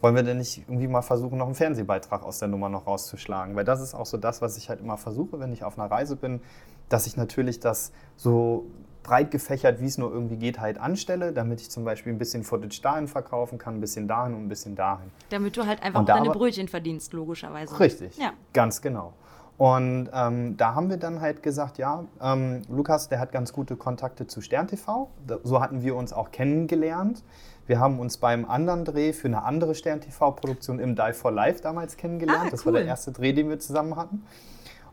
[SPEAKER 1] wollen wir denn nicht irgendwie mal versuchen, noch einen Fernsehbeitrag aus der Nummer noch rauszuschlagen? Weil das ist auch so das, was ich halt immer versuche, wenn ich auf einer Reise bin, dass ich natürlich das so breit gefächert, wie es nur irgendwie geht, halt anstelle, damit ich zum Beispiel ein bisschen Footage dahin verkaufen kann, ein bisschen dahin und ein bisschen dahin.
[SPEAKER 2] Damit du halt einfach auch deine Brötchen verdienst, logischerweise.
[SPEAKER 1] Richtig, ja. ganz genau. Und ähm, da haben wir dann halt gesagt, ja, ähm, Lukas, der hat ganz gute Kontakte zu Stern TV. So hatten wir uns auch kennengelernt. Wir haben uns beim anderen Dreh für eine andere Stern TV-Produktion im Die for Life damals kennengelernt. Ah, das war der erste Dreh, den wir zusammen hatten.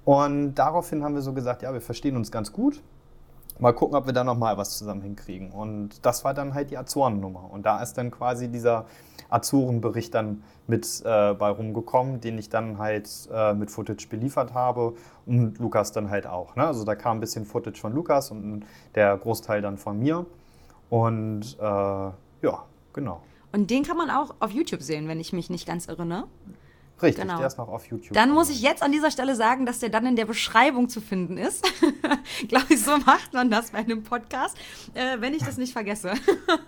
[SPEAKER 1] Und daraufhin haben wir so gesagt, ja, wir verstehen uns ganz gut mal gucken, ob wir da nochmal was zusammen hinkriegen. Und das war dann halt die Azoren-Nummer. Und da ist dann quasi dieser Azoren-Bericht dann mit äh, bei rumgekommen, den ich dann halt äh, mit Footage beliefert habe und Lukas dann halt auch. Ne? Also da kam ein bisschen Footage von Lukas und der Großteil dann von mir. Und äh, ja, genau.
[SPEAKER 2] Und den kann man auch auf YouTube sehen, wenn ich mich nicht ganz irre, ne?
[SPEAKER 1] Richtig, genau. der ist noch auf YouTube.
[SPEAKER 2] Dann muss ich jetzt an dieser Stelle sagen, dass der dann in der Beschreibung zu finden ist. Glaube ich, so macht man das bei einem Podcast, äh, wenn ich das nicht vergesse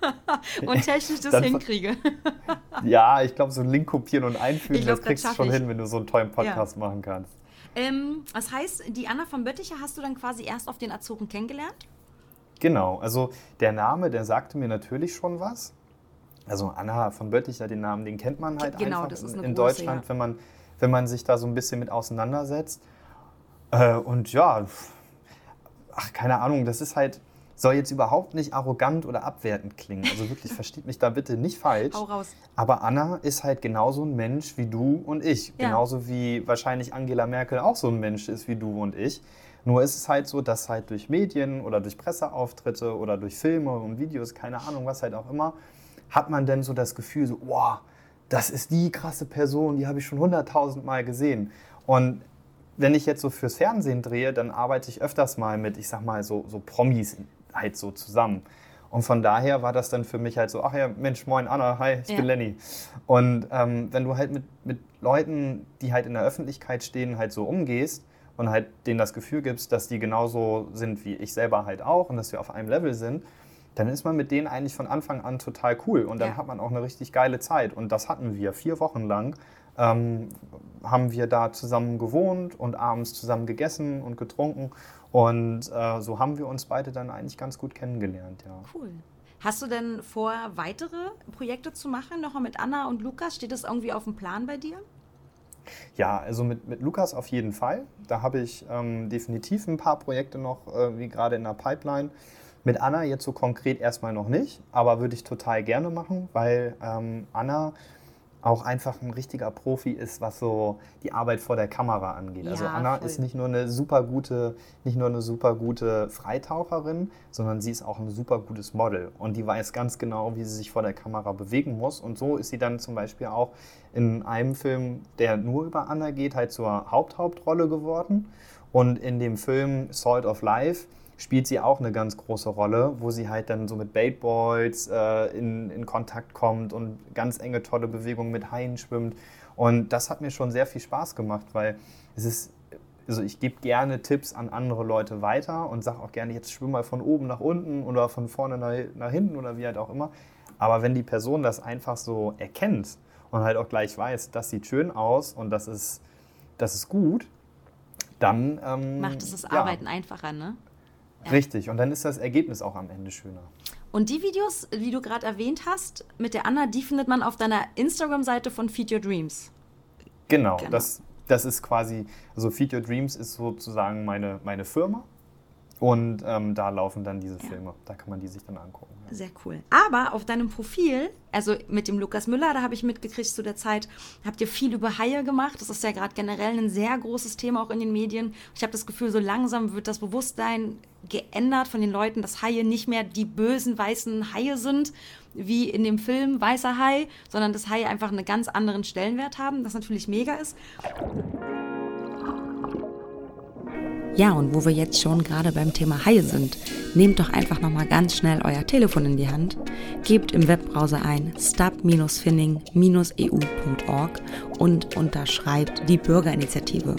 [SPEAKER 2] und technisch das hinkriege.
[SPEAKER 1] ja, ich glaube, so einen Link kopieren und einfügen, glaub, das kriegst du schon ich. hin, wenn du so einen tollen Podcast ja. machen kannst.
[SPEAKER 2] Ähm, das heißt, die Anna von Bötticher hast du dann quasi erst auf den Azoren kennengelernt?
[SPEAKER 1] Genau, also der Name, der sagte mir natürlich schon was. Also Anna von Bötticher, den Namen, den kennt man halt genau, einfach in, in große, Deutschland, ja. wenn, man, wenn man sich da so ein bisschen mit auseinandersetzt. Äh, und ja, ach, keine Ahnung, das ist halt, soll jetzt überhaupt nicht arrogant oder abwertend klingen. Also wirklich, versteht mich da bitte nicht falsch.
[SPEAKER 2] Hau raus.
[SPEAKER 1] Aber Anna ist halt genauso ein Mensch wie du und ich. Ja. Genauso wie wahrscheinlich Angela Merkel auch so ein Mensch ist wie du und ich. Nur ist es halt so, dass halt durch Medien oder durch Presseauftritte oder durch Filme und Videos, keine Ahnung, was halt auch immer, hat man denn so das Gefühl, so, wow, das ist die krasse Person, die habe ich schon hunderttausend Mal gesehen. Und wenn ich jetzt so fürs Fernsehen drehe, dann arbeite ich öfters mal mit, ich sag mal, so, so Promis halt so zusammen. Und von daher war das dann für mich halt so, ach ja, Mensch, moin Anna, hi, ich ja. bin Lenny. Und ähm, wenn du halt mit, mit Leuten, die halt in der Öffentlichkeit stehen, halt so umgehst und halt denen das Gefühl gibst, dass die genauso sind wie ich selber halt auch und dass wir auf einem Level sind, dann ist man mit denen eigentlich von Anfang an total cool und dann ja. hat man auch eine richtig geile Zeit. Und das hatten wir vier Wochen lang. ähm, haben wir da zusammen gewohnt und abends zusammen gegessen und getrunken. Und äh, so haben wir uns beide dann eigentlich ganz gut kennengelernt, ja.
[SPEAKER 2] Cool. Hast du denn vor, weitere Projekte zu machen, nochmal mit Anna und Lukas? Steht das irgendwie auf dem Plan bei dir?
[SPEAKER 1] Ja, also mit, mit Lukas auf jeden Fall. Da habe ich ähm, definitiv ein paar Projekte noch, äh, wie gerade in der Pipeline. Mit Anna jetzt so konkret erstmal noch nicht, aber würde ich total gerne machen, weil ähm, Anna auch einfach ein richtiger Profi ist, was so die Arbeit vor der Kamera angeht. Also ja, also Anna voll. ist nicht nur eine super gute, nicht nur eine super gute Freitaucherin, sondern sie ist auch ein super gutes Model und die weiß ganz genau, wie sie sich vor der Kamera bewegen muss. Und so ist sie dann zum Beispiel auch in einem Film, der nur über Anna geht, halt zur Haupthauptrolle geworden. Und in dem Film Salt of Life spielt sie auch eine ganz große Rolle, wo sie halt dann so mit Baitboys äh, in, in Kontakt kommt und ganz enge, tolle Bewegungen mit Haien schwimmt. Und das hat mir schon sehr viel Spaß gemacht, weil es ist, also ich gebe gerne Tipps an andere Leute weiter und sage auch gerne, jetzt schwimm mal von oben nach unten oder von vorne nach, nach hinten oder wie halt auch immer. Aber wenn die Person das einfach so erkennt und halt auch gleich weiß, das sieht schön aus und das ist, das ist gut, dann ähm,
[SPEAKER 2] macht es das Arbeiten ja. einfacher, ne?
[SPEAKER 1] Richtig, und dann ist das Ergebnis auch am Ende schöner.
[SPEAKER 2] Und die Videos, die du gerade erwähnt hast, mit der Anna, die findet man auf deiner Instagram-Seite von Feed Your Dreams.
[SPEAKER 1] Genau, genau, Das, das ist quasi, also Feed Your Dreams ist sozusagen meine, meine Firma. Und ähm, da laufen dann diese Filme. Ja. Da kann man die sich dann angucken.
[SPEAKER 2] Sehr cool. Aber auf deinem Profil, also mit dem Lukas Müller, da habe ich mitgekriegt zu der Zeit, habt ihr viel über Haie gemacht. Das ist ja gerade generell ein sehr großes Thema auch in den Medien. Ich habe das Gefühl, so langsam wird das Bewusstsein geändert von den Leuten, dass Haie nicht mehr die bösen weißen Haie sind, wie in dem Film Weißer Hai, sondern dass Haie einfach einen ganz anderen Stellenwert haben, das natürlich mega ist. Ja, und wo wir jetzt schon gerade beim Thema Haie sind, nehmt doch einfach nochmal ganz schnell euer Telefon in die Hand, gebt im Webbrowser ein stop-finning-eu.org und unterschreibt die Bürgerinitiative.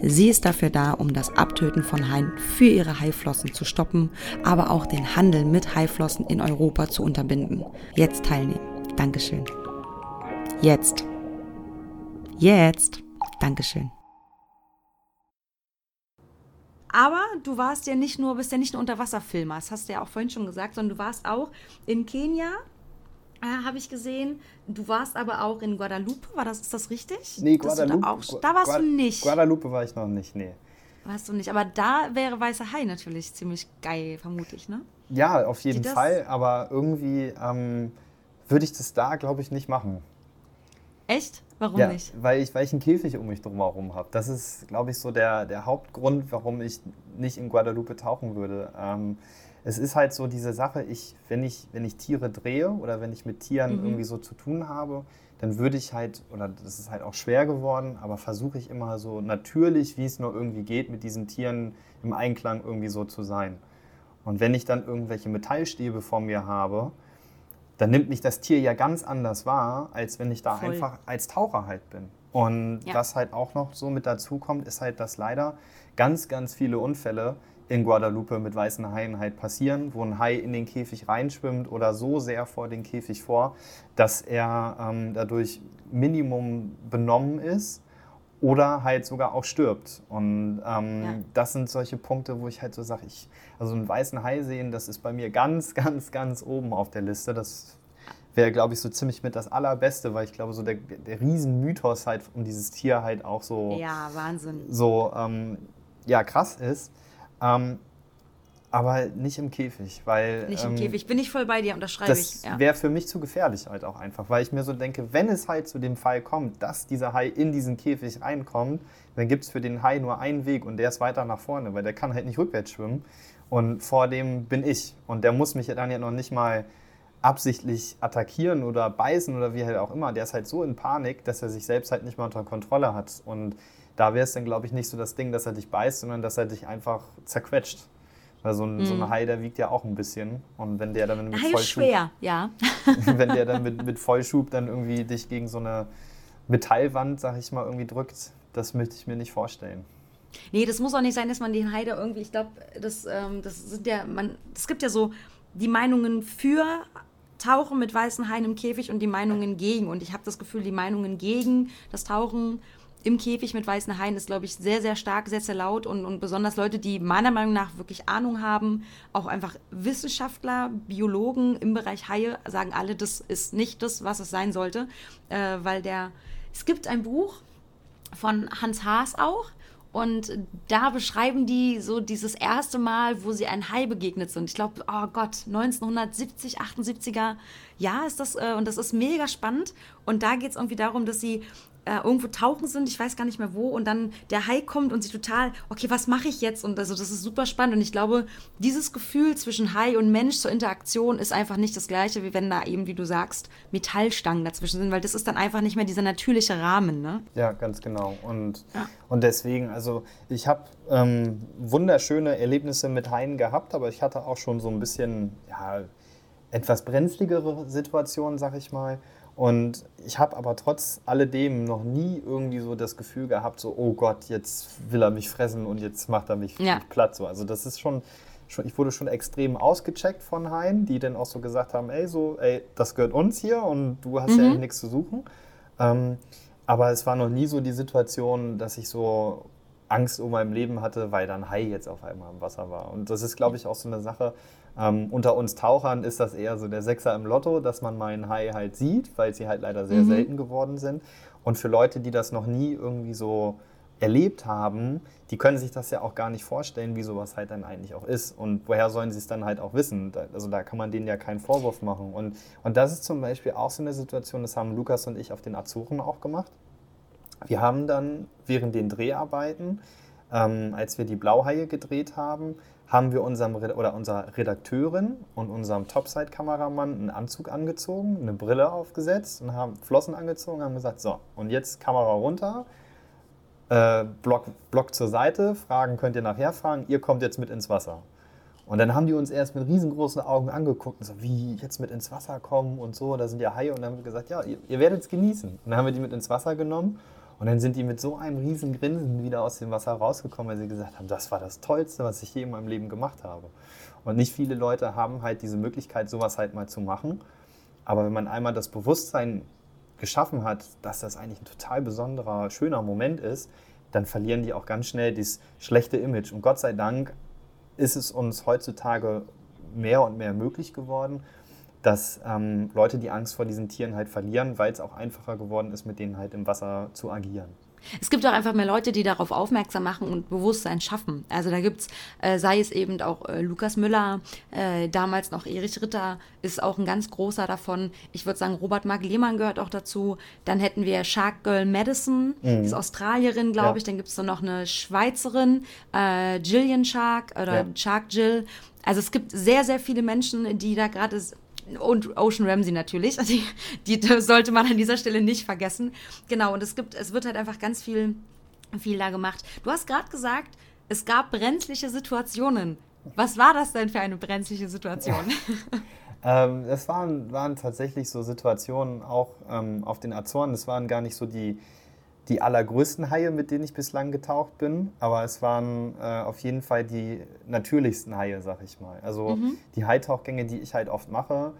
[SPEAKER 2] Sie ist dafür da, um das Abtöten von Haien für ihre Haiflossen zu stoppen, aber auch den Handel mit Haiflossen in Europa zu unterbinden. Jetzt teilnehmen. Dankeschön. Jetzt. Jetzt. Dankeschön. Aber du warst ja nicht nur, bist ja nicht nur Unterwasserfilmer, das hast du ja auch vorhin schon gesagt, sondern du warst auch in Kenia, äh, habe ich gesehen. Du warst aber auch in Guadalupe, war das, ist das richtig?
[SPEAKER 1] Nee, Guadalupe.
[SPEAKER 2] Da, auch, da, warst Gua du nicht.
[SPEAKER 1] Guadalupe war ich noch nicht, nee.
[SPEAKER 2] Warst du nicht, aber da wäre Weißer Hai natürlich ziemlich geil, vermutlich, ne?
[SPEAKER 1] Ja, auf jeden Fall, aber irgendwie ähm, würde ich das da, glaube ich, nicht machen.
[SPEAKER 2] Echt? Warum
[SPEAKER 1] ja,
[SPEAKER 2] nicht?
[SPEAKER 1] Weil ich, weil ich einen Käfig um mich drumherum habe. Das ist, glaube ich, so der, der Hauptgrund, warum ich nicht in Guadalupe tauchen würde. Ähm, es ist halt so diese Sache, ich, wenn, ich, wenn ich Tiere drehe oder wenn ich mit Tieren mhm. irgendwie so zu tun habe, dann würde ich halt, oder das ist halt auch schwer geworden, aber versuche ich immer so natürlich, wie es nur irgendwie geht, mit diesen Tieren im Einklang irgendwie so zu sein. Und wenn ich dann irgendwelche Metallstäbe vor mir habe, dann nimmt mich das Tier ja ganz anders wahr, als wenn ich da Voll. einfach als Taucher halt bin. Und ja. was halt auch noch so mit dazu kommt, ist halt, dass leider ganz, ganz viele Unfälle in Guadalupe mit weißen Haien halt passieren, wo ein Hai in den Käfig reinschwimmt oder so sehr vor den Käfig vor, dass er ähm, dadurch Minimum benommen ist oder halt sogar auch stirbt. Und ähm, ja. das sind solche Punkte, wo ich halt so sage, ich, also einen weißen Hai sehen, das ist bei mir ganz, ganz, ganz oben auf der Liste. Das wäre, glaube ich, so ziemlich mit das Allerbeste, weil ich glaube, so der, der Riesenmythos halt um dieses Tier halt auch so,
[SPEAKER 2] ja, Wahnsinn.
[SPEAKER 1] so ähm, ja, krass ist. Ähm, aber nicht im Käfig, weil.
[SPEAKER 2] Nicht im ähm, Käfig, bin ich voll bei dir, unterschreibe
[SPEAKER 1] ich. Das ja. wäre für mich zu gefährlich halt auch einfach, weil ich mir so denke, wenn es halt zu dem Fall kommt, dass dieser Hai in diesen Käfig reinkommt, dann gibt es für den Hai nur einen Weg und der ist weiter nach vorne, weil der kann halt nicht rückwärts schwimmen. Und vor dem bin ich. Und der muss mich dann ja noch nicht mal absichtlich attackieren oder beißen oder wie halt auch immer. Der ist halt so in Panik, dass er sich selbst halt nicht mehr unter Kontrolle hat. Und da wäre es dann, glaube ich, nicht so das Ding, dass er dich beißt, sondern dass er dich einfach zerquetscht. Weil so ein, mhm. so ein mhm. Hai, der wiegt ja auch ein bisschen. Und wenn der dann mit
[SPEAKER 2] Hai Vollschub, schwer, ja.
[SPEAKER 1] wenn der dann mit, mit Vollschub dann irgendwie dich gegen so eine Metallwand, sag ich mal, irgendwie drückt, das möchte ich mir nicht vorstellen.
[SPEAKER 2] Nee, das muss auch nicht sein, dass man den Hai da irgendwie, ich glaube, das, ähm, das sind ja, man, es gibt ja so die Meinungen für Tauchen mit weißen Haien im Käfig und die Meinungen gegen. Und ich habe das Gefühl, die Meinungen gegen das Tauchen im Käfig mit weißen Haien ist, glaube ich, sehr, sehr stark, sehr, sehr laut und, und besonders Leute, die meiner Meinung nach wirklich Ahnung haben, auch einfach Wissenschaftler, Biologen im Bereich Haie, sagen alle, das ist nicht das, was es sein sollte, äh, weil der, es gibt ein Buch von Hans Haas auch, und da beschreiben die so dieses erste Mal, wo sie ein Hai begegnet sind. Ich glaube, oh Gott, 1970, 78er Jahr ist das. Äh, und das ist mega spannend. Und da geht es irgendwie darum, dass sie äh, irgendwo tauchen sind, ich weiß gar nicht mehr wo, und dann der Hai kommt und sie total, okay, was mache ich jetzt? Und also das ist super spannend. Und ich glaube, dieses Gefühl zwischen Hai und Mensch zur Interaktion ist einfach nicht das gleiche, wie wenn da eben, wie du sagst, Metallstangen dazwischen sind, weil das ist dann einfach nicht mehr dieser natürliche Rahmen, ne?
[SPEAKER 1] Ja, ganz genau. Und, ja. und deswegen, also ich habe ähm, wunderschöne Erlebnisse mit Haien gehabt, aber ich hatte auch schon so ein bisschen, ja, etwas brenzligere Situationen, sag ich mal. Und ich habe aber trotz alledem noch nie irgendwie so das Gefühl gehabt, so, oh Gott, jetzt will er mich fressen und jetzt macht er mich ja. platt. So. Also das ist schon, schon, ich wurde schon extrem ausgecheckt von Haien, die dann auch so gesagt haben, ey, so, ey, das gehört uns hier und du hast mhm. ja nichts zu suchen. Ähm, aber es war noch nie so die Situation, dass ich so Angst um mein Leben hatte, weil dann Hai jetzt auf einmal im Wasser war. Und das ist, glaube ich, auch so eine Sache, ähm, unter uns Tauchern ist das eher so der Sechser im Lotto, dass man mal einen Hai halt sieht, weil sie halt leider sehr mhm. selten geworden sind. Und für Leute, die das noch nie irgendwie so erlebt haben, die können sich das ja auch gar nicht vorstellen, wie sowas halt dann eigentlich auch ist. Und woher sollen sie es dann halt auch wissen? Also da kann man denen ja keinen Vorwurf machen. Und, und das ist zum Beispiel auch so eine Situation, das haben Lukas und ich auf den Azoren auch gemacht. Wir haben dann während den Dreharbeiten, ähm, als wir die Blauhaie gedreht haben, haben wir unserem oder unserer Redakteurin und unserem Topside-Kameramann einen Anzug angezogen, eine Brille aufgesetzt und haben Flossen angezogen und haben gesagt, so, und jetzt Kamera runter, äh, Block, Block zur Seite, Fragen könnt ihr nachher fragen, ihr kommt jetzt mit ins Wasser. Und dann haben die uns erst mit riesengroßen Augen angeguckt und so, wie jetzt mit ins Wasser kommen und so, da sind ja Haie. Und dann haben wir gesagt, ja, ihr, ihr werdet es genießen. Und dann haben wir die mit ins Wasser genommen und dann sind die mit so einem riesen Grinsen wieder aus dem Wasser rausgekommen, weil sie gesagt haben, das war das Tollste, was ich je in meinem Leben gemacht habe. Und nicht viele Leute haben halt diese Möglichkeit, sowas halt mal zu machen. Aber wenn man einmal das Bewusstsein geschaffen hat, dass das eigentlich ein total besonderer, schöner Moment ist, dann verlieren die auch ganz schnell dieses schlechte Image. Und Gott sei Dank ist es uns heutzutage mehr und mehr möglich geworden, dass ähm, Leute die Angst vor diesen Tieren halt verlieren, weil es auch einfacher geworden ist, mit denen halt im Wasser zu agieren.
[SPEAKER 2] Es gibt auch einfach mehr Leute, die darauf aufmerksam machen und Bewusstsein schaffen. Also da gibt es, äh, sei es eben auch äh, Lukas Müller, äh, damals noch Erich Ritter, ist auch ein ganz großer davon. Ich würde sagen, Robert Mark Lehmann gehört auch dazu. Dann hätten wir Shark Girl Madison, mhm. ist Australierin, glaube ja. ich. Dann gibt es dann noch eine Schweizerin, äh, Jillian Shark oder ja. Shark Jill. Also es gibt sehr, sehr viele Menschen, die da gerade und Ocean Ramsey natürlich. Die, die sollte man an dieser Stelle nicht vergessen. Genau, und es gibt, es wird halt einfach ganz viel, viel da gemacht. Du hast gerade gesagt, es gab brenzliche Situationen. Was war das denn für eine brenzliche Situation?
[SPEAKER 1] ähm, es waren, waren tatsächlich so Situationen auch ähm, auf den Azoren. Es waren gar nicht so die, die allergrößten Haie, mit denen ich bislang getaucht bin, aber es waren äh, auf jeden Fall die natürlichsten Haie, sag ich mal. Also mhm. die Haitauchgänge, die ich halt oft mache,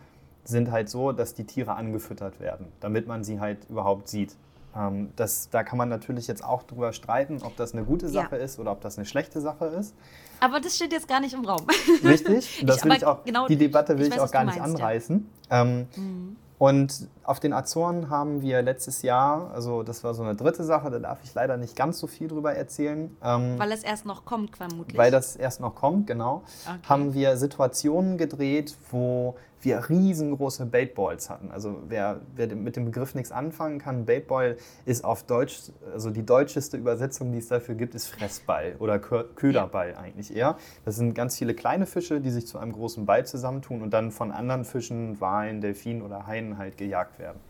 [SPEAKER 1] sind halt so, dass die Tiere angefüttert werden, damit man sie halt überhaupt sieht. Ähm, das, da kann man natürlich jetzt auch drüber streiten, ob das eine gute Sache ja. ist oder ob das eine schlechte Sache ist.
[SPEAKER 2] Aber das steht jetzt gar nicht im Raum.
[SPEAKER 1] Richtig, das ich, will ich auch, genau, die Debatte will ich, weiß, ich auch gar nicht meinst, anreißen. Ja. Ähm, mhm. Und auf den Azoren haben wir letztes Jahr, also das war so eine dritte Sache, da darf ich leider nicht ganz so viel drüber erzählen.
[SPEAKER 2] Ähm, weil es erst noch kommt, vermutlich.
[SPEAKER 1] Weil das erst noch kommt, genau. Okay. Haben wir Situationen gedreht, wo wir riesengroße Baitballs hatten. Also wer, wer mit dem Begriff nichts anfangen kann, Baitball ist auf Deutsch, also die deutscheste Übersetzung, die es dafür gibt, ist Fressball oder Köderball ja. eigentlich eher. Das sind ganz viele kleine Fische, die sich zu einem großen Ball zusammentun und dann von anderen Fischen, Walen, Delfinen oder Haien halt gejagt werden.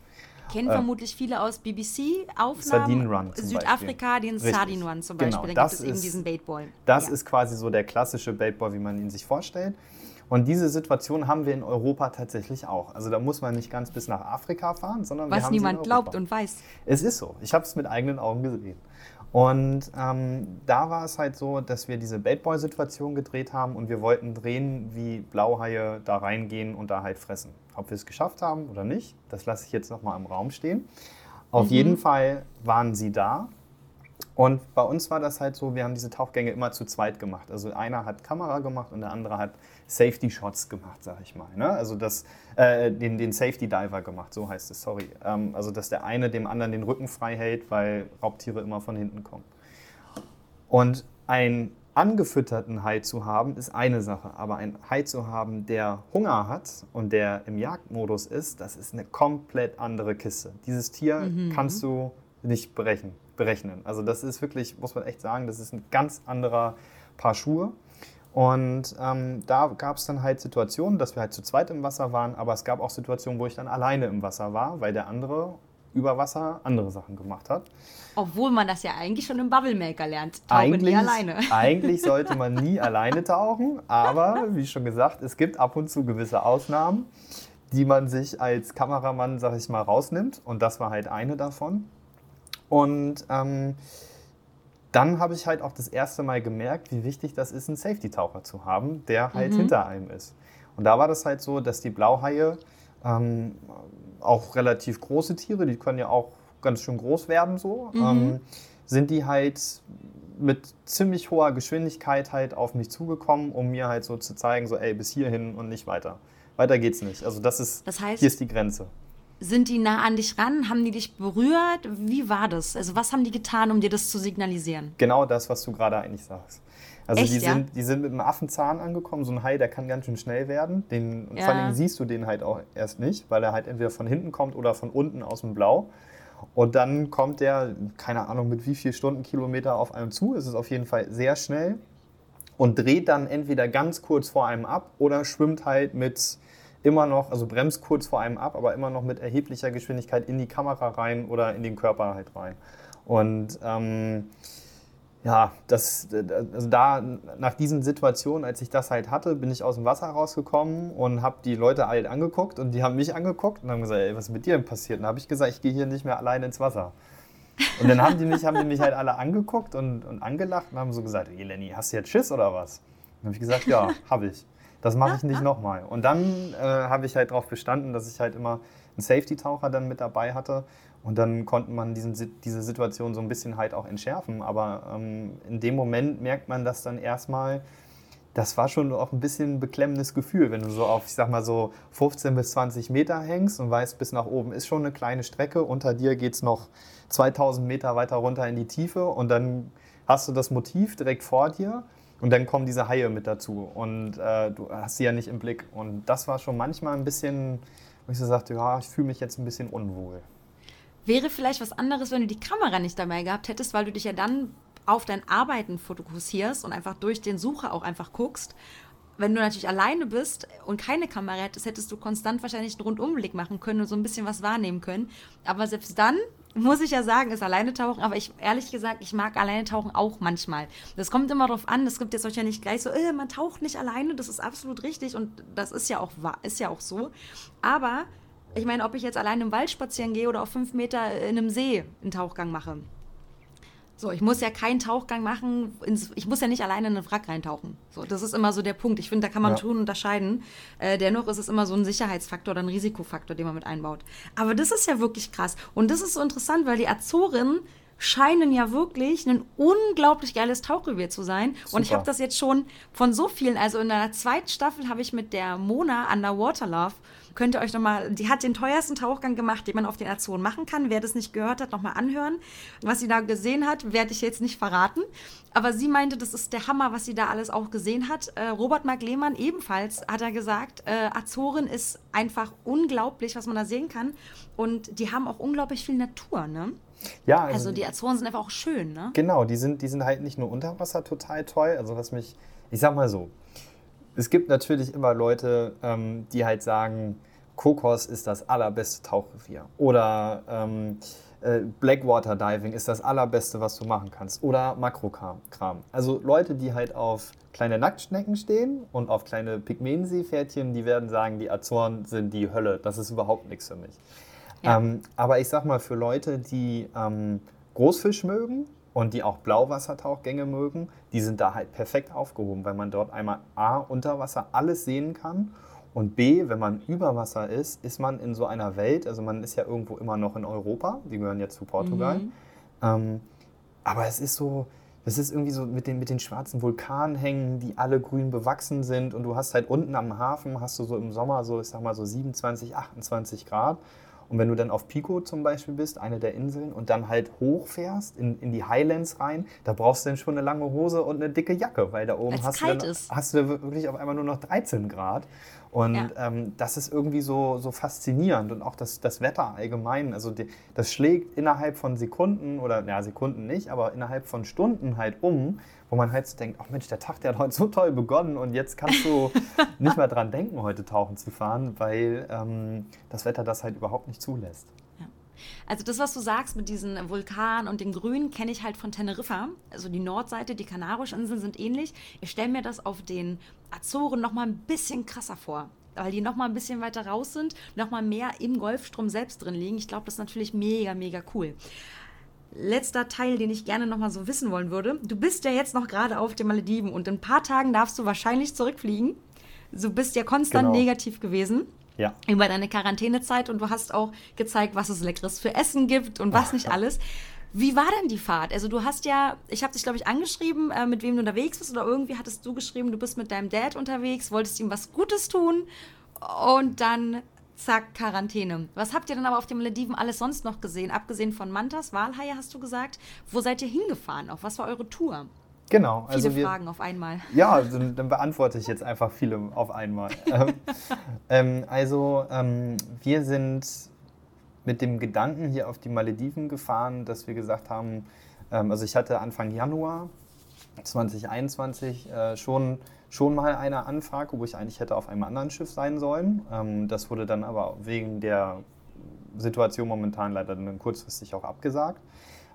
[SPEAKER 2] Kennen äh, vermutlich viele aus BBC-Aufnahmen.
[SPEAKER 1] Run
[SPEAKER 2] Südafrika, Beispiel. den Sardine Run zum Beispiel. Genau,
[SPEAKER 1] da gibt es eben diesen Baitball. Das ja. ist quasi so der klassische Baitball, wie man ihn sich vorstellt. Und diese Situation haben wir in Europa tatsächlich auch. Also da muss man nicht ganz bis nach Afrika fahren, sondern
[SPEAKER 2] Was
[SPEAKER 1] wir haben
[SPEAKER 2] niemand glaubt und weiß.
[SPEAKER 1] Es ist so. Ich habe es mit eigenen Augen gesehen. Und ähm, da war es halt so, dass wir diese Bait Boy-Situation gedreht haben und wir wollten drehen, wie Blauhaie da reingehen und da halt fressen. Ob wir es geschafft haben oder nicht, das lasse ich jetzt nochmal im Raum stehen. Auf mhm. jeden Fall waren sie da. Und bei uns war das halt so, wir haben diese Tauchgänge immer zu zweit gemacht. Also einer hat Kamera gemacht und der andere hat Safety Shots gemacht, sag ich mal. Ne? Also das, äh, den, den Safety Diver gemacht, so heißt es, sorry. Ähm, also dass der eine dem anderen den Rücken frei hält, weil Raubtiere immer von hinten kommen. Und einen angefütterten Hai zu haben, ist eine Sache. Aber ein Hai zu haben, der Hunger hat und der im Jagdmodus ist, das ist eine komplett andere Kiste. Dieses Tier mhm. kannst du nicht berechnen, berechnen. Also das ist wirklich, muss man echt sagen, das ist ein ganz anderer Paar Schuhe. Und ähm, da gab es dann halt Situationen, dass wir halt zu zweit im Wasser waren, aber es gab auch Situationen, wo ich dann alleine im Wasser war, weil der andere über Wasser andere Sachen gemacht hat.
[SPEAKER 2] Obwohl man das ja eigentlich schon im Bubble Maker lernt. Tauchen eigentlich, nie alleine.
[SPEAKER 1] Eigentlich sollte man nie alleine tauchen, aber wie schon gesagt, es gibt ab und zu gewisse Ausnahmen, die man sich als Kameramann, sag ich mal, rausnimmt. Und das war halt eine davon. Und ähm, dann habe ich halt auch das erste Mal gemerkt, wie wichtig das ist, einen Safety-Taucher zu haben, der halt mhm. hinter einem ist. Und da war das halt so, dass die Blauhaie, ähm, auch relativ große Tiere, die können ja auch ganz schön groß werden, so, mhm. ähm, sind die halt mit ziemlich hoher Geschwindigkeit halt auf mich zugekommen, um mir halt so zu zeigen, so, ey, bis hierhin und nicht weiter. Weiter geht's nicht. Also das ist,
[SPEAKER 2] das heißt,
[SPEAKER 1] hier ist die Grenze.
[SPEAKER 2] Sind die nah an dich ran? Haben die dich berührt? Wie war das? Also was haben die getan, um dir das zu signalisieren?
[SPEAKER 1] Genau das, was du gerade eigentlich sagst. Also Echt, die, ja? sind, die sind mit einem Affenzahn angekommen. So ein Hai, der kann ganz schön schnell werden. Den, ja. Vor allem siehst du den halt auch erst nicht, weil er halt entweder von hinten kommt oder von unten aus dem Blau. Und dann kommt der, keine Ahnung, mit wie viel Stundenkilometer auf einem zu. Es ist auf jeden Fall sehr schnell. Und dreht dann entweder ganz kurz vor einem ab oder schwimmt halt mit immer noch, also bremst kurz vor einem ab, aber immer noch mit erheblicher Geschwindigkeit in die Kamera rein oder in den Körper halt rein. Und ähm, ja, das, also da nach diesen Situationen, als ich das halt hatte, bin ich aus dem Wasser rausgekommen und habe die Leute halt angeguckt und die haben mich angeguckt und haben gesagt, ey, was ist mit dir denn passiert? Und dann habe ich gesagt, ich gehe hier nicht mehr alleine ins Wasser. Und dann haben die mich, haben die mich halt alle angeguckt und, und angelacht und haben so gesagt, hey Lenny, hast du jetzt Schiss oder was? Dann habe ich gesagt, ja, habe ich. Das mache ich nicht nochmal. Und dann äh, habe ich halt darauf bestanden, dass ich halt immer einen Safety-Taucher dann mit dabei hatte. Und dann konnte man diesen, diese Situation so ein bisschen halt auch entschärfen. Aber ähm, in dem Moment merkt man das dann erstmal, das war schon auch ein bisschen ein beklemmendes Gefühl, wenn du so auf, ich sag mal so 15 bis 20 Meter hängst und weißt, bis nach oben ist schon eine kleine Strecke. Unter dir geht es noch 2000 Meter weiter runter in die Tiefe und dann hast du das Motiv direkt vor dir und dann kommen diese Haie mit dazu und äh, du hast sie ja nicht im Blick. Und das war schon manchmal ein bisschen, wo ich so sagte, ja, ich fühle mich jetzt ein bisschen unwohl.
[SPEAKER 2] Wäre vielleicht was anderes, wenn du die Kamera nicht dabei gehabt hättest, weil du dich ja dann auf dein Arbeiten fokussierst und einfach durch den Sucher auch einfach guckst. Wenn du natürlich alleine bist und keine Kamera hättest, hättest du konstant wahrscheinlich einen Rundumblick machen können und so ein bisschen was wahrnehmen können. Aber selbst dann muss ich ja sagen, ist alleine tauchen, aber ich ehrlich gesagt, ich mag alleine tauchen auch manchmal. Das kommt immer darauf an, es gibt jetzt euch ja nicht gleich so, äh, man taucht nicht alleine, das ist absolut richtig und das ist ja auch ist ja auch so. Aber ich meine, ob ich jetzt alleine im Wald spazieren gehe oder auf fünf Meter in einem See einen Tauchgang mache. So, ich muss ja keinen Tauchgang machen, ins, ich muss ja nicht alleine in einen Wrack reintauchen. So, das ist immer so der Punkt. Ich finde, da kann man ja. schon unterscheiden. Äh, dennoch ist es immer so ein Sicherheitsfaktor oder ein Risikofaktor, den man mit einbaut. Aber das ist ja wirklich krass. Und das ist so interessant, weil die Azoren scheinen ja wirklich ein unglaublich geiles Tauchrevier zu sein. Super. Und ich habe das jetzt schon von so vielen, also in der zweiten Staffel habe ich mit der Mona Underwater Love Könnt ihr euch nochmal, die hat den teuersten Tauchgang gemacht, den man auf den Azoren machen kann. Wer das nicht gehört hat, nochmal anhören. Was sie da gesehen hat, werde ich jetzt nicht verraten. Aber sie meinte, das ist der Hammer, was sie da alles auch gesehen hat. Äh, Robert Mark Lehmann ebenfalls hat er gesagt, äh, Azoren ist einfach unglaublich, was man da sehen kann. Und die haben auch unglaublich viel Natur, ne?
[SPEAKER 1] Ja,
[SPEAKER 2] also, also die Azoren sind einfach auch schön, ne?
[SPEAKER 1] Genau, die sind, die sind halt nicht nur unter Wasser total toll. Also was mich, ich sag mal so, es gibt natürlich immer Leute, ähm, die halt sagen, Kokos ist das allerbeste Tauchrevier. Oder ähm, äh, Blackwater Diving ist das allerbeste, was du machen kannst. Oder Makrokram. Also Leute, die halt auf kleine Nacktschnecken stehen und auf kleine Pygmäenseepferdchen, die werden sagen, die Azoren sind die Hölle. Das ist überhaupt nichts für mich. Ja. Ähm, aber ich sag mal, für Leute, die ähm, Großfisch mögen, und die auch Blauwassertauchgänge mögen, die sind da halt perfekt aufgehoben, weil man dort einmal A, unter Wasser alles sehen kann und B, wenn man über Wasser ist, ist man in so einer Welt, also man ist ja irgendwo immer noch in Europa, die gehören jetzt zu Portugal, mhm. ähm, aber es ist so, das ist irgendwie so mit den, mit den schwarzen Vulkanhängen, die alle grün bewachsen sind und du hast halt unten am Hafen, hast du so im Sommer so, ich sag mal so 27, 28 Grad und wenn du dann auf Pico zum Beispiel bist, eine der Inseln, und dann halt hochfährst in, in die Highlands rein, da brauchst du dann schon eine lange Hose und eine dicke Jacke, weil da oben hast du, dann, hast du wirklich auf einmal nur noch 13 Grad. Und ja. ähm, das ist irgendwie so, so faszinierend und auch das, das Wetter allgemein. Also die, das schlägt innerhalb von Sekunden oder, ja, Sekunden nicht, aber innerhalb von Stunden halt um, wo man halt so denkt, ach Mensch, der Tag, der hat heute so toll begonnen und jetzt kannst du nicht mehr dran denken, heute tauchen zu fahren, weil ähm, das Wetter das halt überhaupt nicht zulässt.
[SPEAKER 2] Also das, was du sagst mit diesen Vulkan und den Grünen, kenne ich halt von Teneriffa. Also die Nordseite, die Kanarischen Inseln sind ähnlich. Ich stelle mir das auf den Azoren noch mal ein bisschen krasser vor weil die noch mal ein bisschen weiter raus sind, noch mal mehr im Golfstrom selbst drin liegen. Ich glaube, das ist natürlich mega, mega cool. Letzter Teil, den ich gerne noch mal so wissen wollen würde. Du bist ja jetzt noch gerade auf den Malediven und in ein paar Tagen darfst du wahrscheinlich zurückfliegen. Du bist ja konstant genau. negativ gewesen. Ja. Über deine Quarantänezeit und du hast auch gezeigt, was es Leckeres für Essen gibt und was nicht alles. Wie war denn die Fahrt? Also du hast ja, ich habe dich glaube ich angeschrieben, äh, mit wem du unterwegs bist oder irgendwie hattest du geschrieben, du bist mit deinem Dad unterwegs, wolltest ihm was Gutes tun und dann zack Quarantäne. Was habt ihr denn aber auf den Malediven alles sonst noch gesehen? Abgesehen von Mantas, Walhaie hast du gesagt. Wo seid ihr hingefahren? Auf was war eure Tour?
[SPEAKER 1] Genau.
[SPEAKER 2] Viele also wir, Fragen auf einmal.
[SPEAKER 1] Ja, dann, dann, beantworte ich jetzt einfach viele auf einmal. Ähm, ähm, also ähm, wir sind mit dem Gedanken hier auf die Malediven gefahren, dass wir gesagt haben, ähm, also ich hatte Anfang Januar 2021 äh, schon, schon mal eine Anfrage, wo ich eigentlich hätte auf einem anderen Schiff sein sollen. Ähm, das wurde dann aber wegen der Situation momentan leider dann kurzfristig auch abgesagt.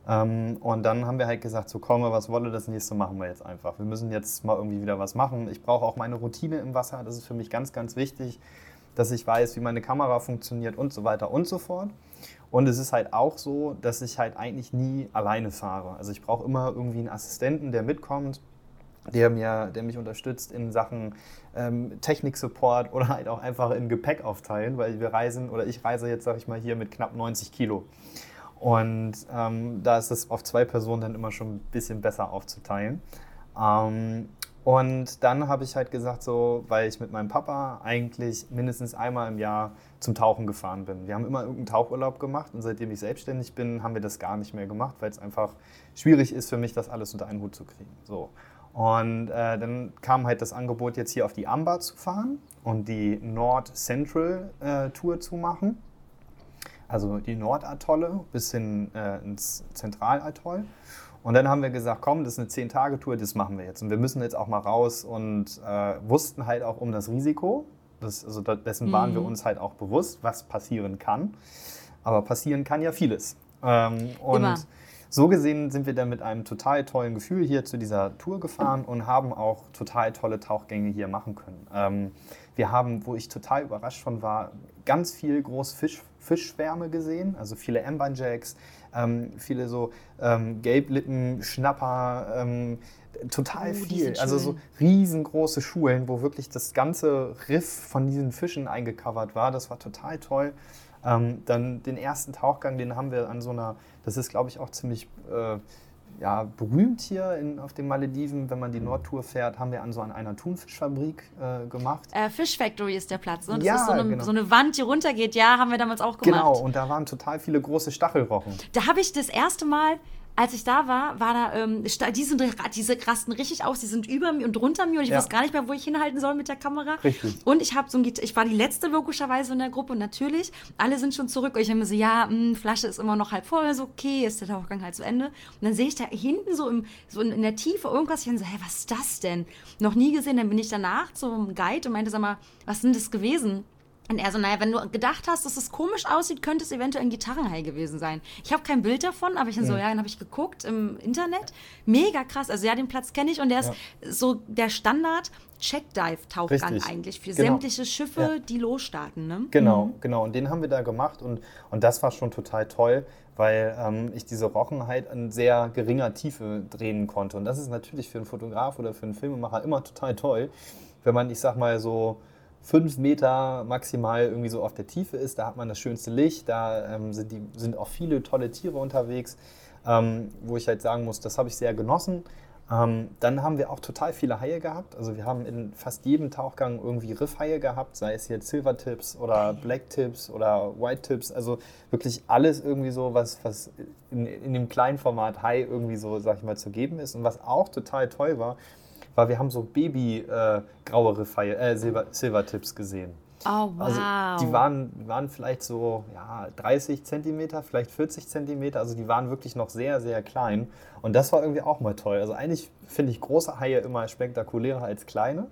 [SPEAKER 1] Ähm, und dann haben wir halt gesagt, so komm, was wolle das nächste machen wir jetzt einfach. Wir müssen jetzt mal irgendwie wieder was machen. Ich brauche auch meine Routine im Wasser, das ist für mich ganz, ganz wichtig dass ich weiß, wie meine Kamera funktioniert und so weiter und so fort. Und es ist halt auch so, dass ich halt eigentlich nie alleine fahre. Also ich brauche immer irgendwie einen Assistenten, der mitkommt, der, mir, der mich unterstützt in Sachen ähm, Technik-Support oder halt auch einfach in Gepäck aufteilen, weil wir reisen oder ich reise jetzt, sag ich mal, hier mit knapp 90 Kilo. Und ähm, da ist es auf zwei Personen dann immer schon ein bisschen besser aufzuteilen. Ähm, und dann habe ich halt gesagt, so, weil ich mit meinem Papa eigentlich mindestens einmal im Jahr zum Tauchen gefahren bin. Wir haben immer irgendeinen Tauchurlaub gemacht und seitdem ich selbstständig bin, haben wir das gar nicht mehr gemacht, weil es einfach schwierig ist für mich, das alles unter einen Hut zu kriegen. So. Und äh, dann kam halt das Angebot, jetzt hier auf die Amba zu fahren und die Nord Central äh, Tour zu machen. Also die Nordatolle bis hin äh, ins Zentralatoll. Und dann haben wir gesagt, komm, das ist eine 10-Tage-Tour, das machen wir jetzt. Und wir müssen jetzt auch mal raus und äh, wussten halt auch um das Risiko. Das, also dessen mhm. waren wir mhm. uns halt auch bewusst, was passieren kann. Aber passieren kann ja vieles. Ähm, und Immer. so gesehen sind wir dann mit einem total tollen Gefühl hier zu dieser Tour gefahren und haben auch total tolle Tauchgänge hier machen können. Ähm, wir haben, wo ich total überrascht von war, ganz viel Großfisch, Fischschwärme gesehen, also viele Embanjacks, ähm, viele so ähm, Gelblippen, Schnapper, ähm, total oh, viel. Also so riesengroße Schulen, wo wirklich das ganze Riff von diesen Fischen eingecovert war. Das war total toll. Ähm, dann den ersten Tauchgang, den haben wir an so einer, das ist glaube ich auch ziemlich äh, ja, berühmt hier in, auf den Malediven, wenn man die Nordtour fährt, haben wir an so an einer Thunfischfabrik äh, gemacht.
[SPEAKER 2] Äh, Fish Factory ist der Platz, ne? Das ja, ist so eine, genau. so eine, Wand, die runtergeht. Ja, haben wir damals auch gemacht.
[SPEAKER 1] Genau, und da waren total viele große Stachelrochen.
[SPEAKER 2] Da habe ich das erste Mal als ich da war, war da, ähm, die sind, diese rasten richtig aus, die sind über mir und drunter mir und ich ja. weiß gar nicht mehr, wo ich hinhalten soll mit der Kamera. Richtig. Und ich habe so ein, ich war die letzte logischerweise in der Gruppe und natürlich, alle sind schon zurück und ich habe mir so, ja, mh, hm, Flasche ist immer noch halb voll, so okay, ist der Tauchgang halt zu Ende. Und dann sehe ich da hinten so, im, so in, in der Tiefe irgendwas, ich habe so, hä, was ist das denn? Noch nie gesehen, dann bin ich danach zum Guide und meinte, sag mal, was sind das gewesen? Und er so, naja, wenn du gedacht hast, dass es komisch aussieht, könnte es eventuell ein Gitarrenhai gewesen sein. Ich habe kein Bild davon, aber ich mhm. so, ja, dann habe ich geguckt im Internet. Mega krass. Also ja, den Platz kenne ich und der ist ja. so der Standard Checkdive-Tauchgang eigentlich für genau. sämtliche Schiffe, ja. die losstarten. Ne?
[SPEAKER 1] Genau, mhm. genau. Und den haben wir da gemacht und, und das war schon total toll, weil ähm, ich diese Rochen halt in sehr geringer Tiefe drehen konnte. Und das ist natürlich für einen Fotograf oder für einen Filmemacher immer total toll, wenn man, ich sag mal, so fünf Meter maximal irgendwie so auf der Tiefe ist. Da hat man das schönste Licht, da ähm, sind, die, sind auch viele tolle Tiere unterwegs, ähm, wo ich halt sagen muss, das habe ich sehr genossen. Ähm, dann haben wir auch total viele Haie gehabt. Also wir haben in fast jedem Tauchgang irgendwie Riffhaie gehabt, sei es jetzt Silver-Tips oder Black-Tips oder White-Tips. Also wirklich alles irgendwie so, was, was in, in dem kleinen Format Hai irgendwie so, sag ich mal, zu geben ist. Und was auch total toll war, war, wir haben so Baby-graue äh, äh, Silver, Silver-Tips gesehen.
[SPEAKER 2] Oh, wow.
[SPEAKER 1] Also die waren, waren vielleicht so ja, 30 Zentimeter, vielleicht 40 Zentimeter. Also die waren wirklich noch sehr, sehr klein. Und das war irgendwie auch mal toll. Also eigentlich finde ich große Haie immer spektakulärer als kleine.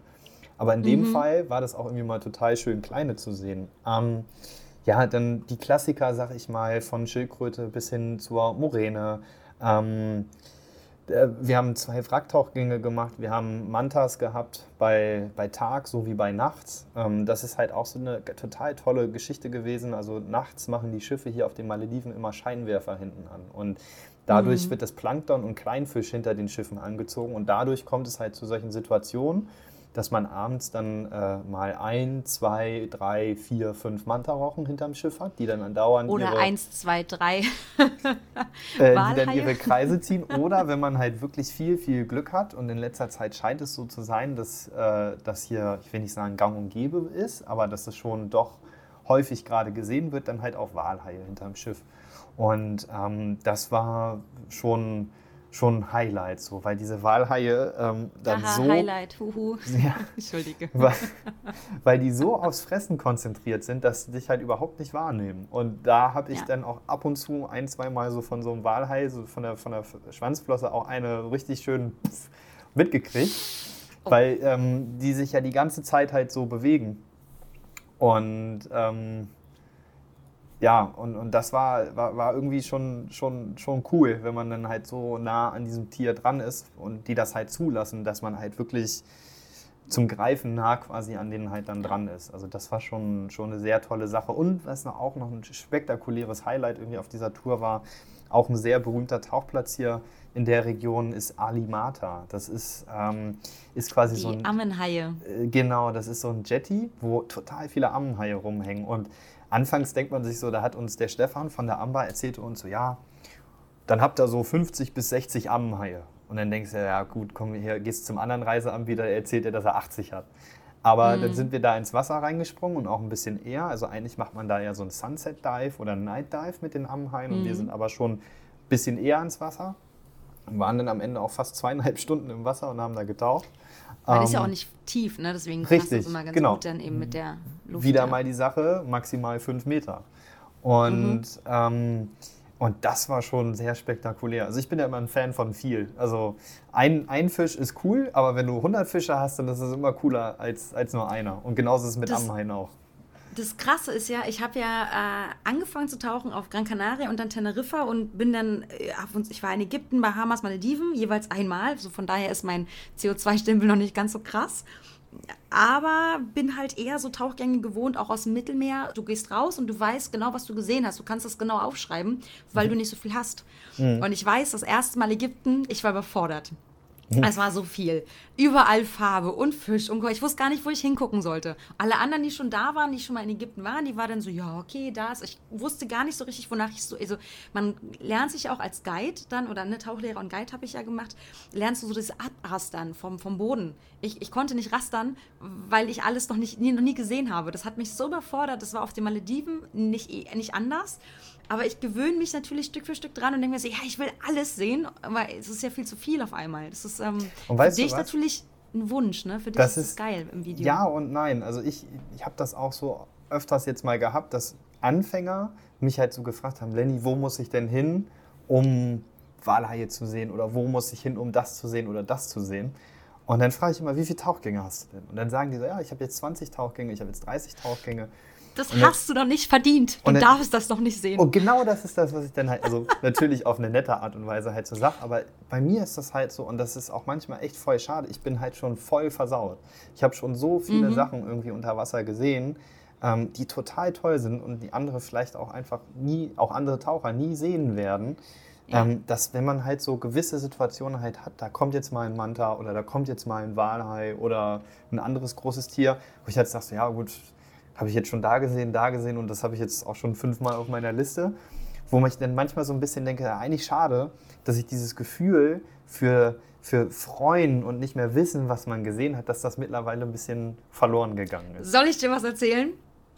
[SPEAKER 1] Aber in dem mhm. Fall war das auch irgendwie mal total schön, kleine zu sehen. Ähm, ja, dann die Klassiker, sag ich mal, von Schildkröte bis hin zur Moräne. Ähm, äh, wir haben zwei Wracktauchgänge gemacht, wir haben Mantas gehabt bei, bei Tag sowie bei Nachts. Ähm, das ist halt auch so eine total tolle Geschichte gewesen. Also nachts machen die Schiffe hier auf den Malediven immer Scheinwerfer hinten an. Und dadurch mhm. wird das Plankton und Kleinfisch hinter den Schiffen angezogen. Und dadurch kommt es halt zu solchen Situationen, dass man abends dann äh, mal ein, zwei, drei, vier, fünf Mantarochen hinterm Schiff hat, die dann andauernd
[SPEAKER 2] Oder
[SPEAKER 1] ihre,
[SPEAKER 2] eins, zwei, drei
[SPEAKER 1] äh, die dann ihre Kreise ziehen. Oder wenn man halt wirklich viel, viel Glück hat und in letzter Zeit scheint es so zu sein, dass äh, das hier, ich will nicht sagen gang und gäbe ist, aber dass es schon doch häufig gerade gesehen wird, dann halt auch Walhaie hinterm Schiff. Und ähm, das war schon schon Highlight, so, weil diese Walhaie ähm, dann
[SPEAKER 2] Aha,
[SPEAKER 1] so.
[SPEAKER 2] Highlight, huhu.
[SPEAKER 1] Ja,
[SPEAKER 2] Entschuldige.
[SPEAKER 1] Weil, weil, die so aufs Fressen konzentriert sind, dass sie dich halt überhaupt nicht wahrnehmen. Und da habe ich ja. dann auch ab und zu ein, zwei Mal so von so einem Walhai, so von der, von der Schwanzflosse auch eine richtig schön mitgekriegt, oh. weil ähm, die sich ja die ganze Zeit halt so bewegen. Und ähm, ja, und, und das war, war, war irgendwie schon, schon, schon cool, wenn man dann halt so nah an diesem Tier dran ist und die das halt zulassen, dass man halt wirklich zum Greifen nah quasi an denen halt dann dran ist. Also das war schon, schon eine sehr tolle Sache. Und was auch noch ein spektakuläres Highlight irgendwie auf dieser Tour war, auch ein sehr berühmter Tauchplatz hier in der Region ist Alimata. Das ist, ähm, ist quasi
[SPEAKER 2] Die
[SPEAKER 1] so ein...
[SPEAKER 2] Ammenhaie.
[SPEAKER 1] Äh, genau, das ist so ein Jetty, wo total viele Ammenhaie rumhängen. Und anfangs denkt man sich so, da hat uns der Stefan von der Amba erzählte uns so, ja, dann habt ihr so 50 bis 60 Ammenhaie. Und dann denkst du, ja gut, komm hier, gehst zum anderen Reiseanbieter, erzählt er, dass er 80 hat. Aber mhm. dann sind wir da ins Wasser reingesprungen und auch ein bisschen eher. Also eigentlich macht man da ja so ein Sunset Dive oder ein Night Dive mit den Ammenhaien. Mhm. Und wir mhm. sind aber schon ein bisschen eher ins Wasser. Und waren dann am Ende auch fast zweieinhalb Stunden im Wasser und haben da getaucht.
[SPEAKER 2] Weil ähm, ist ja auch nicht tief, ne? deswegen
[SPEAKER 1] richtig,
[SPEAKER 2] passt das immer ganz
[SPEAKER 1] genau.
[SPEAKER 2] gut dann eben mit der Luft.
[SPEAKER 1] Wieder ja. mal die Sache, maximal fünf Meter. Und, mhm. ähm, und das war schon sehr spektakulär. Also ich bin ja immer ein Fan von viel. Also ein, ein Fisch ist cool, aber wenn du 100 Fische hast, dann ist es immer cooler als, als nur einer. Und genauso ist es mit das, Ammein auch
[SPEAKER 2] das Krasse ist ja, ich habe ja äh, angefangen zu tauchen auf Gran Canaria und dann Teneriffa und bin dann, äh, ich war in Ägypten, Bahamas, Malediven, jeweils einmal. So von daher ist mein CO2-Stempel noch nicht ganz so krass. Aber bin halt eher so Tauchgänge gewohnt, auch aus dem Mittelmeer. Du gehst raus und du weißt genau, was du gesehen hast. Du kannst das genau aufschreiben, weil mhm. du nicht so viel hast. Mhm. Und ich weiß, das erste Mal Ägypten, ich war überfordert. Es war so viel. Überall Farbe und Fisch und ich wusste gar nicht, wo ich hingucken sollte. Alle anderen, die schon da waren, die schon mal in Ägypten waren, die waren dann so, ja, okay, da ist. Ich wusste gar nicht so richtig, wonach ich so. Also, man lernt sich auch als Guide dann, oder ne, Tauchlehrer und Guide habe ich ja gemacht, lernst du so das Abrastern vom, vom Boden. Ich, ich konnte nicht rastern, weil ich alles noch, nicht, nie, noch nie gesehen habe. Das hat mich so überfordert. Das war auf den Malediven nicht, nicht anders. Aber ich gewöhne mich natürlich Stück für Stück dran und denke mir so, ja, ich will alles sehen, aber es ist ja viel zu viel auf einmal. Das ist ähm, für dich natürlich ein Wunsch, ne? Für dich
[SPEAKER 1] das
[SPEAKER 2] ist es geil im Video.
[SPEAKER 1] Ja und nein. Also ich, ich habe das auch so öfters jetzt mal gehabt, dass Anfänger mich halt so gefragt haben, Lenny, wo muss ich denn hin, um Walhaie zu sehen oder wo muss ich hin, um das zu sehen oder das zu sehen. Und dann frage ich immer, wie viele Tauchgänge hast du denn? Und dann sagen die so, ja, ich habe jetzt 20 Tauchgänge, ich habe jetzt 30 Tauchgänge.
[SPEAKER 2] Das und hast du doch nicht verdient. Du dann, darfst das doch nicht sehen.
[SPEAKER 1] Und genau das ist das, was ich dann halt, also natürlich auf eine nette Art und Weise halt so sage, aber bei mir ist das halt so und das ist auch manchmal echt voll schade. Ich bin halt schon voll versaut. Ich habe schon so viele mhm. Sachen irgendwie unter Wasser gesehen, ähm, die total toll sind und die andere vielleicht auch einfach nie, auch andere Taucher nie sehen werden. Ja. Ähm, dass wenn man halt so gewisse Situationen halt hat, da kommt jetzt mal ein Manta oder da kommt jetzt mal ein Walhai oder ein anderes großes Tier, wo ich halt sage, ja gut, habe ich jetzt schon da gesehen, da gesehen und das habe ich jetzt auch schon fünfmal auf meiner Liste, wo ich dann manchmal so ein bisschen denke, ja, eigentlich schade, dass ich dieses Gefühl für, für Freuen und nicht mehr wissen, was man gesehen hat, dass das mittlerweile ein bisschen verloren gegangen ist.
[SPEAKER 2] Soll ich dir was erzählen?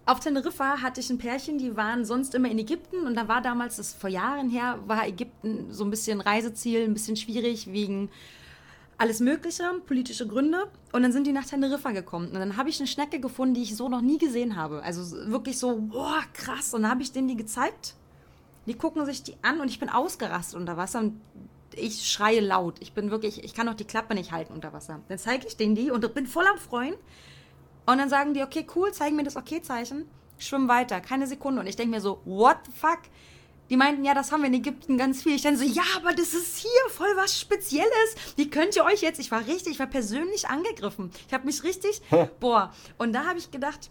[SPEAKER 2] Auf Teneriffa hatte ich ein Pärchen, die waren sonst immer in Ägypten und da war damals, das vor Jahren her, war Ägypten so ein bisschen Reiseziel, ein bisschen schwierig wegen alles Mögliche, politische Gründe. Und dann sind die nach Teneriffa gekommen. Und dann habe ich eine Schnecke gefunden, die ich so noch nie gesehen habe. Also wirklich so, boah, krass. Und dann habe ich denen die gezeigt. Die gucken sich die an und ich bin ausgerastet unter Wasser und ich schreie laut. Ich bin wirklich, ich kann auch die Klappe nicht halten unter Wasser. Dann zeige ich denen die und bin voll am Freuen. Und dann sagen die, okay, cool, zeigen mir das Okay-Zeichen, schwimmen weiter, keine Sekunde. Und ich denke mir so, what the fuck? Die meinten, ja, das haben wir in Ägypten ganz viel. Ich dann so, ja, aber das ist hier voll was Spezielles. Wie könnt ihr euch jetzt, ich war richtig, ich war persönlich angegriffen. Ich habe mich richtig, boah. Und da habe ich gedacht,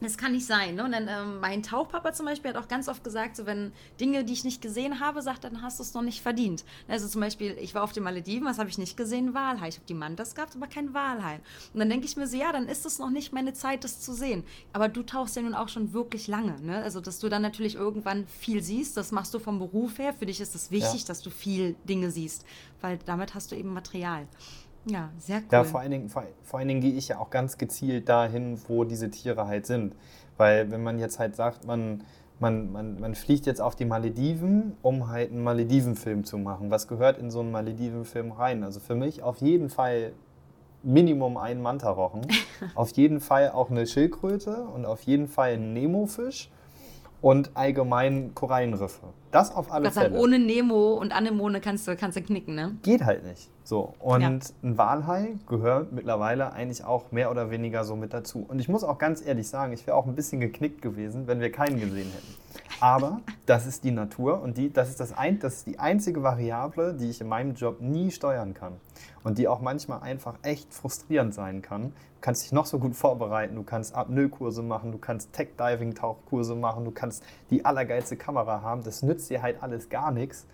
[SPEAKER 2] das kann nicht sein. Ne? Und dann ähm, mein Tauchpapa zum Beispiel hat auch ganz oft gesagt, so wenn Dinge, die ich nicht gesehen habe, sagt, dann hast du es noch nicht verdient. Also zum Beispiel, ich war auf den Malediven, was habe ich nicht gesehen? Walhai. Ich habe die Mantas gehabt, aber kein Walhai. Und dann denke ich mir so, ja, dann ist es noch nicht meine Zeit, das zu sehen. Aber du tauchst ja nun auch schon wirklich lange. Ne? Also dass du dann natürlich irgendwann viel siehst, das machst du vom Beruf her. Für dich ist es wichtig, ja. dass du viel Dinge siehst, weil damit hast du eben Material. Ja, sehr cool.
[SPEAKER 1] Ja, vor allen, Dingen, vor, vor allen Dingen gehe ich ja auch ganz gezielt dahin, wo diese Tiere halt sind. Weil wenn man jetzt halt sagt, man, man, man, man fliegt jetzt auf die Malediven, um halt einen Maledivenfilm zu machen. Was gehört in so einen Maledivenfilm rein? Also für mich auf jeden Fall Minimum ein Mantarochen, auf jeden Fall auch eine Schildkröte und auf jeden Fall ein Nemofisch und allgemein Korallenriffe. Das auf alle Fälle.
[SPEAKER 2] Sagen, ohne Nemo und Anemone kannst du, kannst du knicken, ne?
[SPEAKER 1] Geht halt nicht. So. Und ja. ein Walhai gehört mittlerweile eigentlich auch mehr oder weniger so mit dazu. Und ich muss auch ganz ehrlich sagen, ich wäre auch ein bisschen geknickt gewesen, wenn wir keinen gesehen hätten. Aber das ist die Natur und die, das, ist das, ein, das ist die einzige Variable, die ich in meinem Job nie steuern kann. Und die auch manchmal einfach echt frustrierend sein kann. Du kannst dich noch so gut vorbereiten, du kannst Apnoe-Kurse machen, du kannst Tech-Diving-Tauchkurse machen, du kannst die allergeilste Kamera haben. Das nützt dir halt alles gar nichts,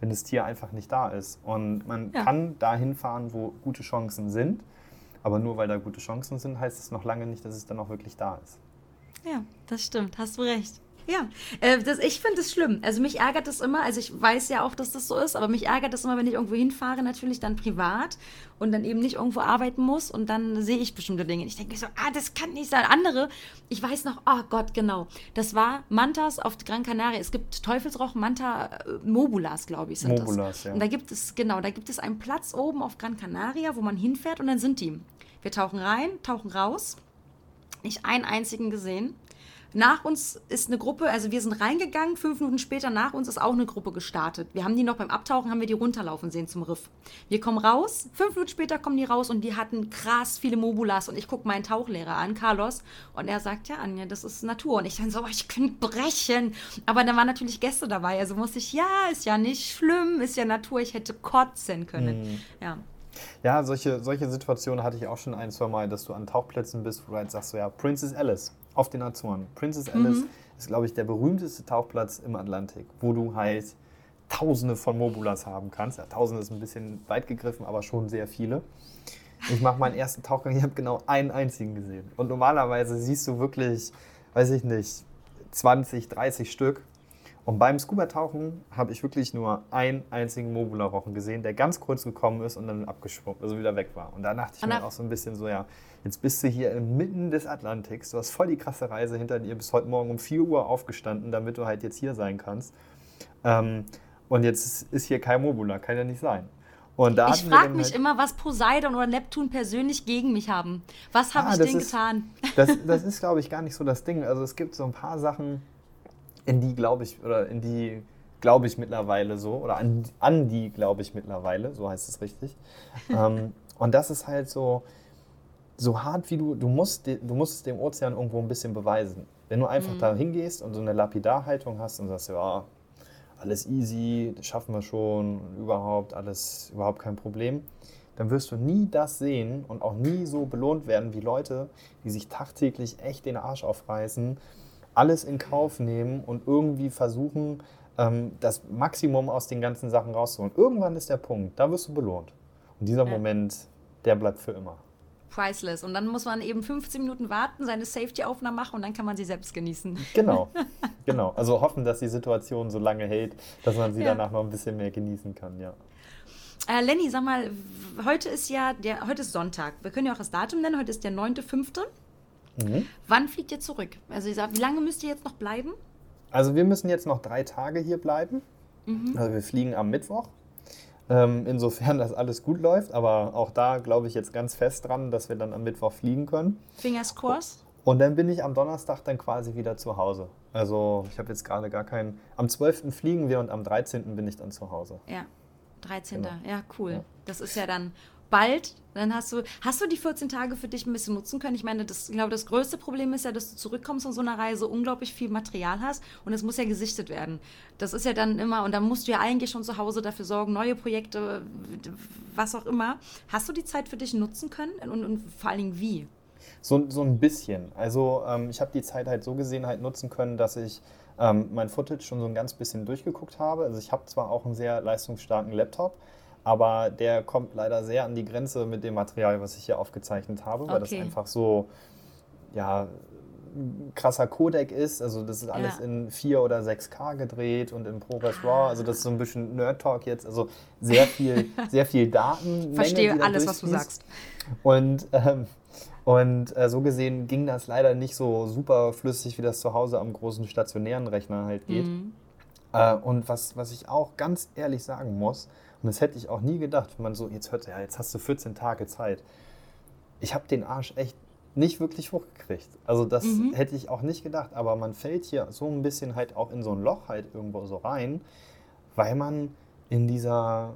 [SPEAKER 1] wenn das Tier einfach nicht da ist. Und man ja. kann dahin fahren, wo gute Chancen sind. Aber nur weil da gute Chancen sind, heißt es noch lange nicht, dass es dann auch wirklich da ist.
[SPEAKER 2] Ja, das stimmt. Hast du recht. Ja, äh, das, ich finde es schlimm. Also mich ärgert das immer, also ich weiß ja auch, dass das so ist, aber mich ärgert das immer, wenn ich irgendwo hinfahre, natürlich dann privat und dann eben nicht irgendwo arbeiten muss und dann sehe ich bestimmte Dinge. Ich denke so, ah, das kann nicht sein. Andere, ich weiß noch, oh Gott, genau. Das war Mantas auf Gran Canaria. Es gibt Teufelsrochen, Manta, äh, Mobulas, glaube ich, sind Mobulas, das. ja. Und da gibt es, genau, da gibt es einen Platz oben auf Gran Canaria, wo man hinfährt und dann sind die. Wir tauchen rein, tauchen raus. Nicht einen einzigen gesehen. Nach uns ist eine Gruppe, also wir sind reingegangen, fünf Minuten später nach uns ist auch eine Gruppe gestartet. Wir haben die noch beim Abtauchen, haben wir die runterlaufen sehen zum Riff. Wir kommen raus, fünf Minuten später kommen die raus und die hatten krass viele Mobulas und ich gucke meinen Tauchlehrer an, Carlos, und er sagt, ja Anja, das ist Natur. Und ich dann so, ich könnte brechen. Aber dann waren natürlich Gäste dabei, also musste ich, ja, ist ja nicht schlimm, ist ja Natur, ich hätte kotzen können. Mhm. Ja.
[SPEAKER 1] Ja, solche, solche Situationen hatte ich auch schon ein, zwei Mal, dass du an Tauchplätzen bist, wo du halt sagst, so, ja, Princess Alice auf den Azoren. Princess Alice mhm. ist, glaube ich, der berühmteste Tauchplatz im Atlantik, wo du halt Tausende von Mobulas haben kannst. Ja, Tausende ist ein bisschen weit gegriffen, aber schon sehr viele. Ich mache meinen ersten Tauchgang, ich habe genau einen einzigen gesehen. Und normalerweise siehst du wirklich, weiß ich nicht, 20, 30 Stück. Und beim Scuba-Tauchen habe ich wirklich nur einen einzigen Mobula-Rochen gesehen, der ganz kurz gekommen ist und dann abgeschwommen, also wieder weg war. Und da dachte ich mir auch so ein bisschen so, ja, jetzt bist du hier inmitten des Atlantiks, du hast voll die krasse Reise hinter dir, bist heute Morgen um 4 Uhr aufgestanden, damit du halt jetzt hier sein kannst. Ähm, und jetzt ist hier kein Mobula, kann ja nicht sein.
[SPEAKER 2] Ich frage mich halt immer, was Poseidon oder Neptun persönlich gegen mich haben. Was habe ah, ich denn ist, getan?
[SPEAKER 1] Das, das ist, glaube ich, gar nicht so das Ding. Also es gibt so ein paar Sachen, in die glaube ich, oder in die glaube ich mittlerweile so, oder an, an die glaube ich mittlerweile, so heißt es richtig. ähm, und das ist halt so, so hart wie du, du musst, du musst es dem Ozean irgendwo ein bisschen beweisen. Wenn du einfach mhm. da hingehst und so eine Lapidarhaltung hast und sagst, ja, alles easy, das schaffen wir schon, überhaupt, alles, überhaupt kein Problem, dann wirst du nie das sehen und auch nie so belohnt werden wie Leute, die sich tagtäglich echt den Arsch aufreißen, alles in Kauf nehmen und irgendwie versuchen, ähm, das Maximum aus den ganzen Sachen rauszuholen. Irgendwann ist der Punkt, da wirst du belohnt. Und dieser. Moment, der bleibt für immer.
[SPEAKER 2] Priceless. Und dann muss man eben 15 Minuten warten, seine Safety-Aufnahme machen und dann kann man sie selbst genießen.
[SPEAKER 1] Genau, genau. Also hoffen, dass die Situation so lange hält, dass man sie ja. danach noch ein bisschen mehr genießen kann, ja.
[SPEAKER 2] Äh, Lenny, sag mal, heute ist ja der, heute ist Sonntag. Wir können ja auch das Datum nennen. Heute ist der 9.5. Mhm. Wann fliegt ihr zurück? Also ich sag, wie lange müsst ihr jetzt noch bleiben?
[SPEAKER 1] Also wir müssen jetzt noch drei Tage hier bleiben. Mhm. Also wir fliegen am Mittwoch. Ähm, insofern, dass alles gut läuft. Aber auch da glaube ich jetzt ganz fest dran, dass wir dann am Mittwoch fliegen können.
[SPEAKER 2] Fingers crossed.
[SPEAKER 1] Und dann bin ich am Donnerstag dann quasi wieder zu Hause. Also ich habe jetzt gerade gar keinen. Am 12. fliegen wir und am 13. bin ich dann zu Hause.
[SPEAKER 2] Ja, 13. Genau. Ja, cool. Ja. Das ist ja dann bald, dann hast du, hast du die 14 Tage für dich ein bisschen nutzen können? Ich meine, das, ich glaube, das größte Problem ist ja, dass du zurückkommst von so einer Reise, unglaublich viel Material hast und es muss ja gesichtet werden. Das ist ja dann immer, und dann musst du ja eigentlich schon zu Hause dafür sorgen, neue Projekte, was auch immer. Hast du die Zeit für dich nutzen können und, und vor allen Dingen wie?
[SPEAKER 1] So, so ein bisschen. Also ähm, ich habe die Zeit halt so gesehen halt nutzen können, dass ich ähm, mein Footage schon so ein ganz bisschen durchgeguckt habe. Also ich habe zwar auch einen sehr leistungsstarken Laptop, aber der kommt leider sehr an die Grenze mit dem Material, was ich hier aufgezeichnet habe, weil okay. das einfach so, ja, krasser Codec ist. Also das ist alles ja. in 4 oder 6K gedreht und in ProRes RAW. Also das ist so ein bisschen Nerd-Talk jetzt. Also sehr viel, sehr viel Daten.
[SPEAKER 2] Verstehe alles, was du sagst.
[SPEAKER 1] Und, ähm, und äh, so gesehen ging das leider nicht so super flüssig, wie das zu Hause am großen stationären Rechner halt geht. Mhm. Äh, und was, was ich auch ganz ehrlich sagen muss, und das hätte ich auch nie gedacht, wenn man so, jetzt hört, ja, jetzt hast du 14 Tage Zeit. Ich habe den Arsch echt nicht wirklich hochgekriegt. Also das mhm. hätte ich auch nicht gedacht, aber man fällt hier so ein bisschen halt auch in so ein Loch halt irgendwo so rein, weil man in dieser,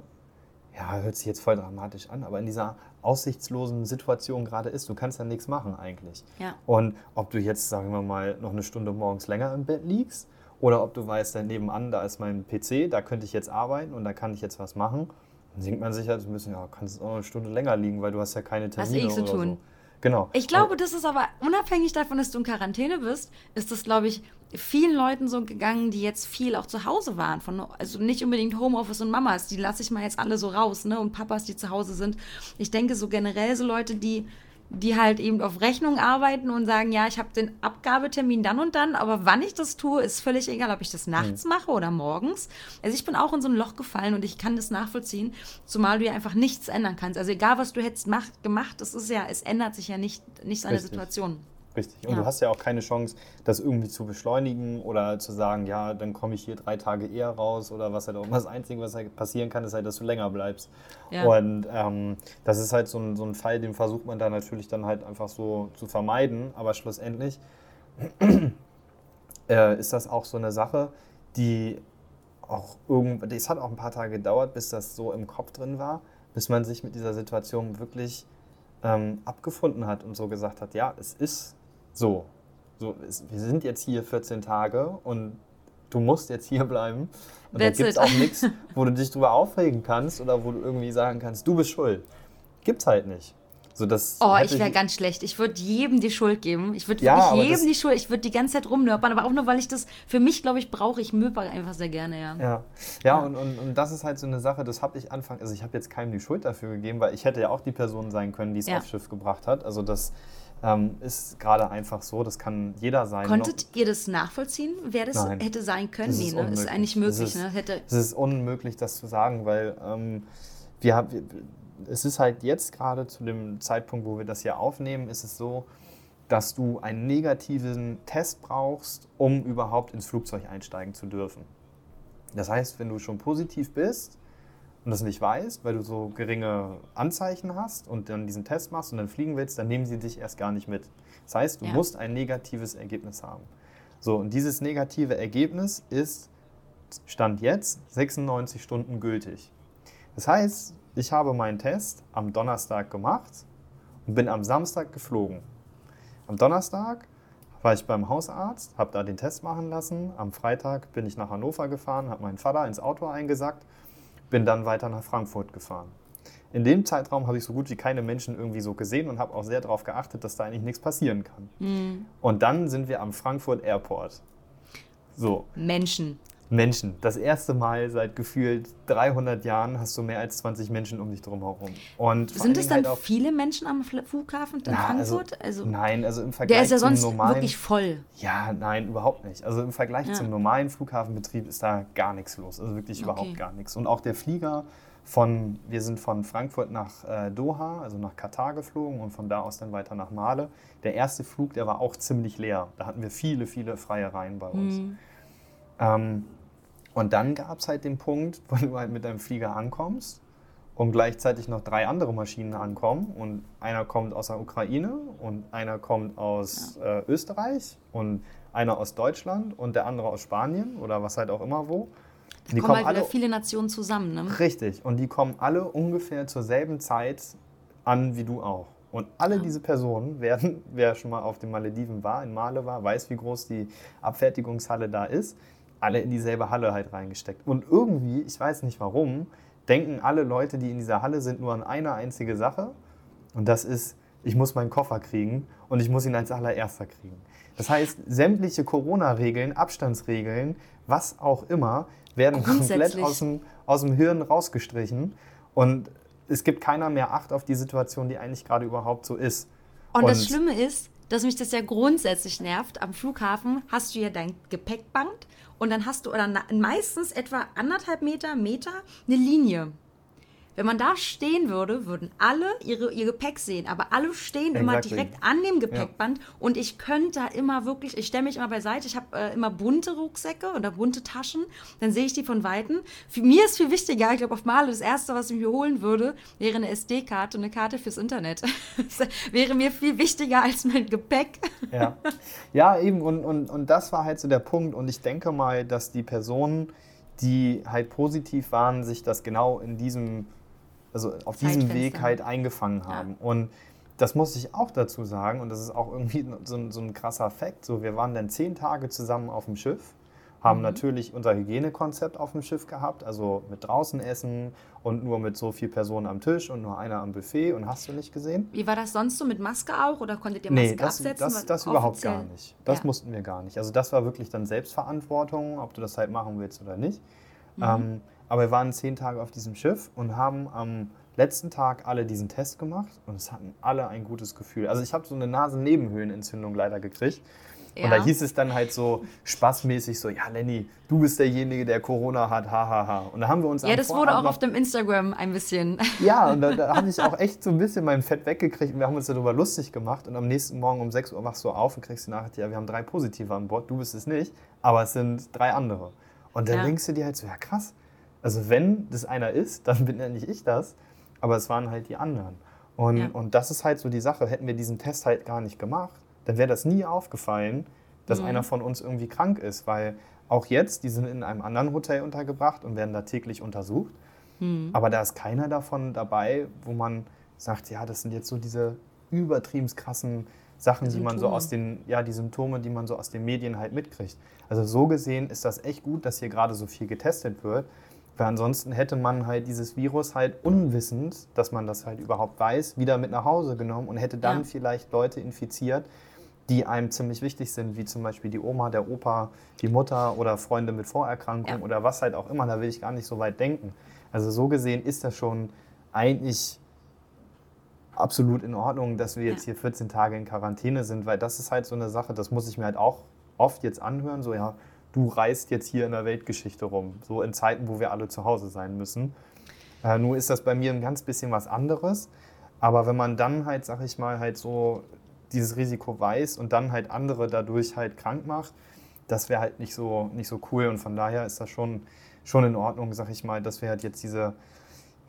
[SPEAKER 1] ja, hört sich jetzt voll dramatisch an, aber in dieser aussichtslosen Situation gerade ist. Du kannst ja nichts machen eigentlich.
[SPEAKER 2] Ja.
[SPEAKER 1] Und ob du jetzt, sagen wir mal, noch eine Stunde morgens länger im Bett liegst oder ob du weißt, da nebenan, da ist mein PC, da könnte ich jetzt arbeiten und da kann ich jetzt was machen. Dann denkt man sich halt ein bisschen, ja, kannst auch eine Stunde länger liegen, weil du hast ja keine Termine
[SPEAKER 2] Was eh zu tun.
[SPEAKER 1] So. Genau.
[SPEAKER 2] Ich glaube, das ist aber unabhängig davon, dass du in Quarantäne bist, ist das, glaube ich, vielen Leuten so gegangen, die jetzt viel auch zu Hause waren. Von, also nicht unbedingt Homeoffice und Mamas, die lasse ich mal jetzt alle so raus, ne? Und Papas, die zu Hause sind. Ich denke so generell so Leute, die die halt eben auf Rechnung arbeiten und sagen, ja, ich habe den Abgabetermin dann und dann, aber wann ich das tue, ist völlig egal, ob ich das nachts mhm. mache oder morgens. Also ich bin auch in so ein Loch gefallen und ich kann das nachvollziehen, zumal du ja einfach nichts ändern kannst. Also egal, was du hättest macht, gemacht, das ist ja, es ändert sich ja nicht, nicht seine Richtig. Situation.
[SPEAKER 1] Richtig. Und ja. du hast ja auch keine Chance, das irgendwie zu beschleunigen oder zu sagen, ja, dann komme ich hier drei Tage eher raus oder was halt auch. Das Einzige, was halt passieren kann, ist halt, dass du länger bleibst. Ja. Und ähm, das ist halt so ein, so ein Fall, den versucht man da natürlich dann halt einfach so zu vermeiden. Aber schlussendlich äh, ist das auch so eine Sache, die auch irgendwie, es hat auch ein paar Tage gedauert, bis das so im Kopf drin war, bis man sich mit dieser Situation wirklich ähm, abgefunden hat und so gesagt hat, ja, es ist so, so wir sind jetzt hier 14 Tage und du musst jetzt hier bleiben. Und That's da gibt es auch nichts, wo du dich drüber aufregen kannst oder wo du irgendwie sagen kannst, du bist schuld. Gibt's halt nicht. So, das
[SPEAKER 2] oh, ich wäre ganz schlecht. Ich würde jedem die Schuld geben. Ich würde ja, jedem die Schuld, ich würde die ganze Zeit rumnörpern, aber auch nur, weil ich das, für mich, glaube ich, brauche ich Möber einfach sehr gerne, ja.
[SPEAKER 1] Ja, ja, ja. Und, und, und das ist halt so eine Sache, das habe ich Anfang, also ich habe jetzt keinem die Schuld dafür gegeben, weil ich hätte ja auch die Person sein können, die es ja. aufs Schiff gebracht hat. Also das ähm, ist gerade einfach so, das kann jeder sein.
[SPEAKER 2] Konntet ihr das nachvollziehen, wer das Nein, hätte sein können? Das nee, ne? Ist eigentlich möglich. Es ist,
[SPEAKER 1] ne?
[SPEAKER 2] hätte
[SPEAKER 1] es ist unmöglich, das zu sagen, weil ähm, wir haben, es ist halt jetzt gerade zu dem Zeitpunkt, wo wir das hier aufnehmen, ist es so, dass du einen negativen Test brauchst, um überhaupt ins Flugzeug einsteigen zu dürfen. Das heißt, wenn du schon positiv bist, und das nicht weißt, weil du so geringe Anzeichen hast und dann diesen Test machst und dann fliegen willst, dann nehmen sie dich erst gar nicht mit. Das heißt, du ja. musst ein negatives Ergebnis haben. So, und dieses negative Ergebnis ist, Stand jetzt, 96 Stunden gültig. Das heißt, ich habe meinen Test am Donnerstag gemacht und bin am Samstag geflogen. Am Donnerstag war ich beim Hausarzt, habe da den Test machen lassen. Am Freitag bin ich nach Hannover gefahren, habe meinen Vater ins Auto eingesackt bin dann weiter nach Frankfurt gefahren. In dem Zeitraum habe ich so gut wie keine Menschen irgendwie so gesehen und habe auch sehr darauf geachtet, dass da eigentlich nichts passieren kann.
[SPEAKER 2] Mhm.
[SPEAKER 1] Und dann sind wir am Frankfurt Airport. So.
[SPEAKER 2] Menschen.
[SPEAKER 1] Menschen. Das erste Mal seit gefühlt 300 Jahren hast du mehr als 20 Menschen um dich drum herum. Und
[SPEAKER 2] Sind es dann
[SPEAKER 1] halt auch-
[SPEAKER 2] viele Menschen am Fl- Flughafen in
[SPEAKER 1] Ja,
[SPEAKER 2] Frankfurt? Also,
[SPEAKER 1] Nein, also im Vergleich
[SPEAKER 2] der ist ja
[SPEAKER 1] zum
[SPEAKER 2] sonst
[SPEAKER 1] normalen.
[SPEAKER 2] wirklich voll.
[SPEAKER 1] Ja, nein, überhaupt nicht. Also im Vergleich
[SPEAKER 2] Ja.
[SPEAKER 1] zum normalen Flughafenbetrieb ist da gar nichts los. Also wirklich
[SPEAKER 2] Okay.
[SPEAKER 1] überhaupt gar nichts. Und auch der Flieger von, wir sind von Frankfurt nach äh, Doha, also nach Katar geflogen und von da aus dann weiter nach Male. Der erste Flug, der war auch ziemlich leer. Da hatten wir viele, viele freie Reihen bei uns.
[SPEAKER 2] Mhm.
[SPEAKER 1] Ähm, und dann gab es halt den Punkt, wo du halt mit deinem Flieger ankommst und gleichzeitig noch drei andere Maschinen ankommen. Und einer kommt aus der Ukraine und einer kommt aus äh, Österreich und einer aus Deutschland und der andere aus Spanien oder was halt auch immer wo. Und die
[SPEAKER 2] kommen
[SPEAKER 1] kommen
[SPEAKER 2] halt
[SPEAKER 1] alle
[SPEAKER 2] viele Nationen zusammen, ne?
[SPEAKER 1] richtig und die kommen alle ungefähr zur selben Zeit an wie du auch. Und alle
[SPEAKER 2] Ja.
[SPEAKER 1] diese Personen werden, wer schon mal auf den Malediven war, in Male war, weiß, wie groß die Abfertigungshalle da ist, alle in dieselbe Halle halt reingesteckt. Und irgendwie, ich weiß nicht warum, denken alle Leute, die in dieser Halle sind, nur an eine einzige Sache. Und das ist, ich muss meinen Koffer kriegen und ich muss ihn als allererster kriegen. Das heißt, sämtliche Corona-Regeln, Abstandsregeln, was auch immer, werden komplett aus dem, aus dem Hirn rausgestrichen. Und es gibt keiner mehr Acht auf die Situation, die eigentlich gerade überhaupt so ist.
[SPEAKER 2] Und, das Schlimme ist, dass mich das ja grundsätzlich nervt. Am Flughafen hast du ja dein Gepäckband und dann hast du oder meistens etwa anderthalb Meter, Meter eine Linie. Wenn man da stehen würde, würden alle ihre, ihr Gepäck sehen, aber alle stehen immer
[SPEAKER 1] Exactly.
[SPEAKER 2] direkt an dem Gepäckband und ich könnte da immer wirklich, ich stelle mich immer beiseite, ich habe äh, immer bunte Rucksäcke oder bunte Taschen, dann sehe ich die von Weitem. Für mir ist viel wichtiger, ich glaube auf Male das Erste, was ich mir holen würde, wäre eine SD-Karte und eine Karte fürs Internet. das wäre mir viel wichtiger als mein Gepäck.
[SPEAKER 1] Ja, ja eben. Und, und, und das war halt so der Punkt. Und ich denke mal, dass die Personen, die halt positiv waren, sich das genau in diesem, also auf diesem. Weg halt eingefangen haben. Und das muss ich auch dazu sagen, und das ist auch irgendwie so ein, so ein krasser Fakt. So, wir waren dann zehn Tage zusammen auf dem Schiff, haben natürlich unser Hygienekonzept auf dem Schiff gehabt, also mit draußen essen und nur mit so vier Personen am Tisch und nur einer am Buffet und hast du nicht gesehen?
[SPEAKER 2] Wie war das sonst so mit Maske auch oder konntet ihr Maske
[SPEAKER 1] Nee, das,
[SPEAKER 2] absetzen?
[SPEAKER 1] das,
[SPEAKER 2] Weil
[SPEAKER 1] das überhaupt gar nicht. Das
[SPEAKER 2] Ja.
[SPEAKER 1] mussten wir gar nicht. Also das war wirklich dann Selbstverantwortung, ob du das halt machen willst oder nicht.
[SPEAKER 2] Mhm.
[SPEAKER 1] Ähm, aber wir waren zehn Tage auf diesem Schiff und haben am letzten Tag alle diesen Test gemacht und es hatten alle ein gutes Gefühl. Also ich habe so eine Nasennebenhöhlenentzündung leider gekriegt. Und
[SPEAKER 2] Ja.
[SPEAKER 1] da hieß es dann halt so spaßmäßig so, ja Lenny, du bist derjenige, der Corona hat, hahaha. Und da haben wir uns
[SPEAKER 2] Ja, das wurde auch auf dem Instagram ein bisschen.
[SPEAKER 1] ja, und da, da habe ich auch echt so ein bisschen mein Fett weggekriegt und wir haben uns darüber lustig gemacht. Und am nächsten Morgen um 6 Uhr wachst du auf und kriegst die Nachricht, ja, wir haben drei Positive an Bord, du bist es nicht, aber es sind drei andere. Und dann
[SPEAKER 2] Ja.
[SPEAKER 1] denkst du dir halt so, ja krass, also wenn das einer ist, dann bin ja nicht ich das, aber es waren halt die anderen. Und,
[SPEAKER 2] Ja.
[SPEAKER 1] und das ist halt so die Sache, hätten wir diesen Test halt gar nicht gemacht, dann wäre das nie aufgefallen, dass
[SPEAKER 2] Mhm.
[SPEAKER 1] einer von uns irgendwie krank ist, weil auch jetzt, die sind in einem anderen Hotel untergebracht und werden da täglich untersucht.
[SPEAKER 2] Mhm.
[SPEAKER 1] Aber da ist keiner davon dabei, wo man sagt, ja, das sind jetzt so diese übertrieben krassen Sachen, die man so aus den, ja, die Symptome, die man so aus den Medien halt mitkriegt. Also so gesehen ist das echt gut, dass hier gerade so viel getestet wird, weil ansonsten hätte man halt dieses Virus halt unwissend, dass man das halt überhaupt weiß, wieder mit nach Hause genommen und hätte dann
[SPEAKER 2] Ja.
[SPEAKER 1] vielleicht Leute infiziert, die einem ziemlich wichtig sind, wie zum Beispiel die Oma, der Opa, die Mutter oder Freunde mit Vorerkrankungen
[SPEAKER 2] Ja.
[SPEAKER 1] oder was halt auch immer. Da will ich gar nicht so weit denken. Also so gesehen ist das schon eigentlich absolut in Ordnung, dass wir jetzt
[SPEAKER 2] Ja.
[SPEAKER 1] hier 14 Tage in Quarantäne sind, weil das ist halt so eine Sache, das muss ich mir halt auch oft jetzt anhören, so ja, du reist jetzt hier in der Weltgeschichte rum, so in Zeiten, wo wir alle zu Hause sein müssen. Äh, nur ist das bei mir ein ganz bisschen was anderes, aber wenn man dann halt, sag ich mal, halt so dieses Risiko weiß und dann halt andere dadurch halt krank macht, das wäre halt nicht so, nicht so cool und von daher ist das schon, schon in Ordnung, sag ich mal, dass wir halt jetzt diese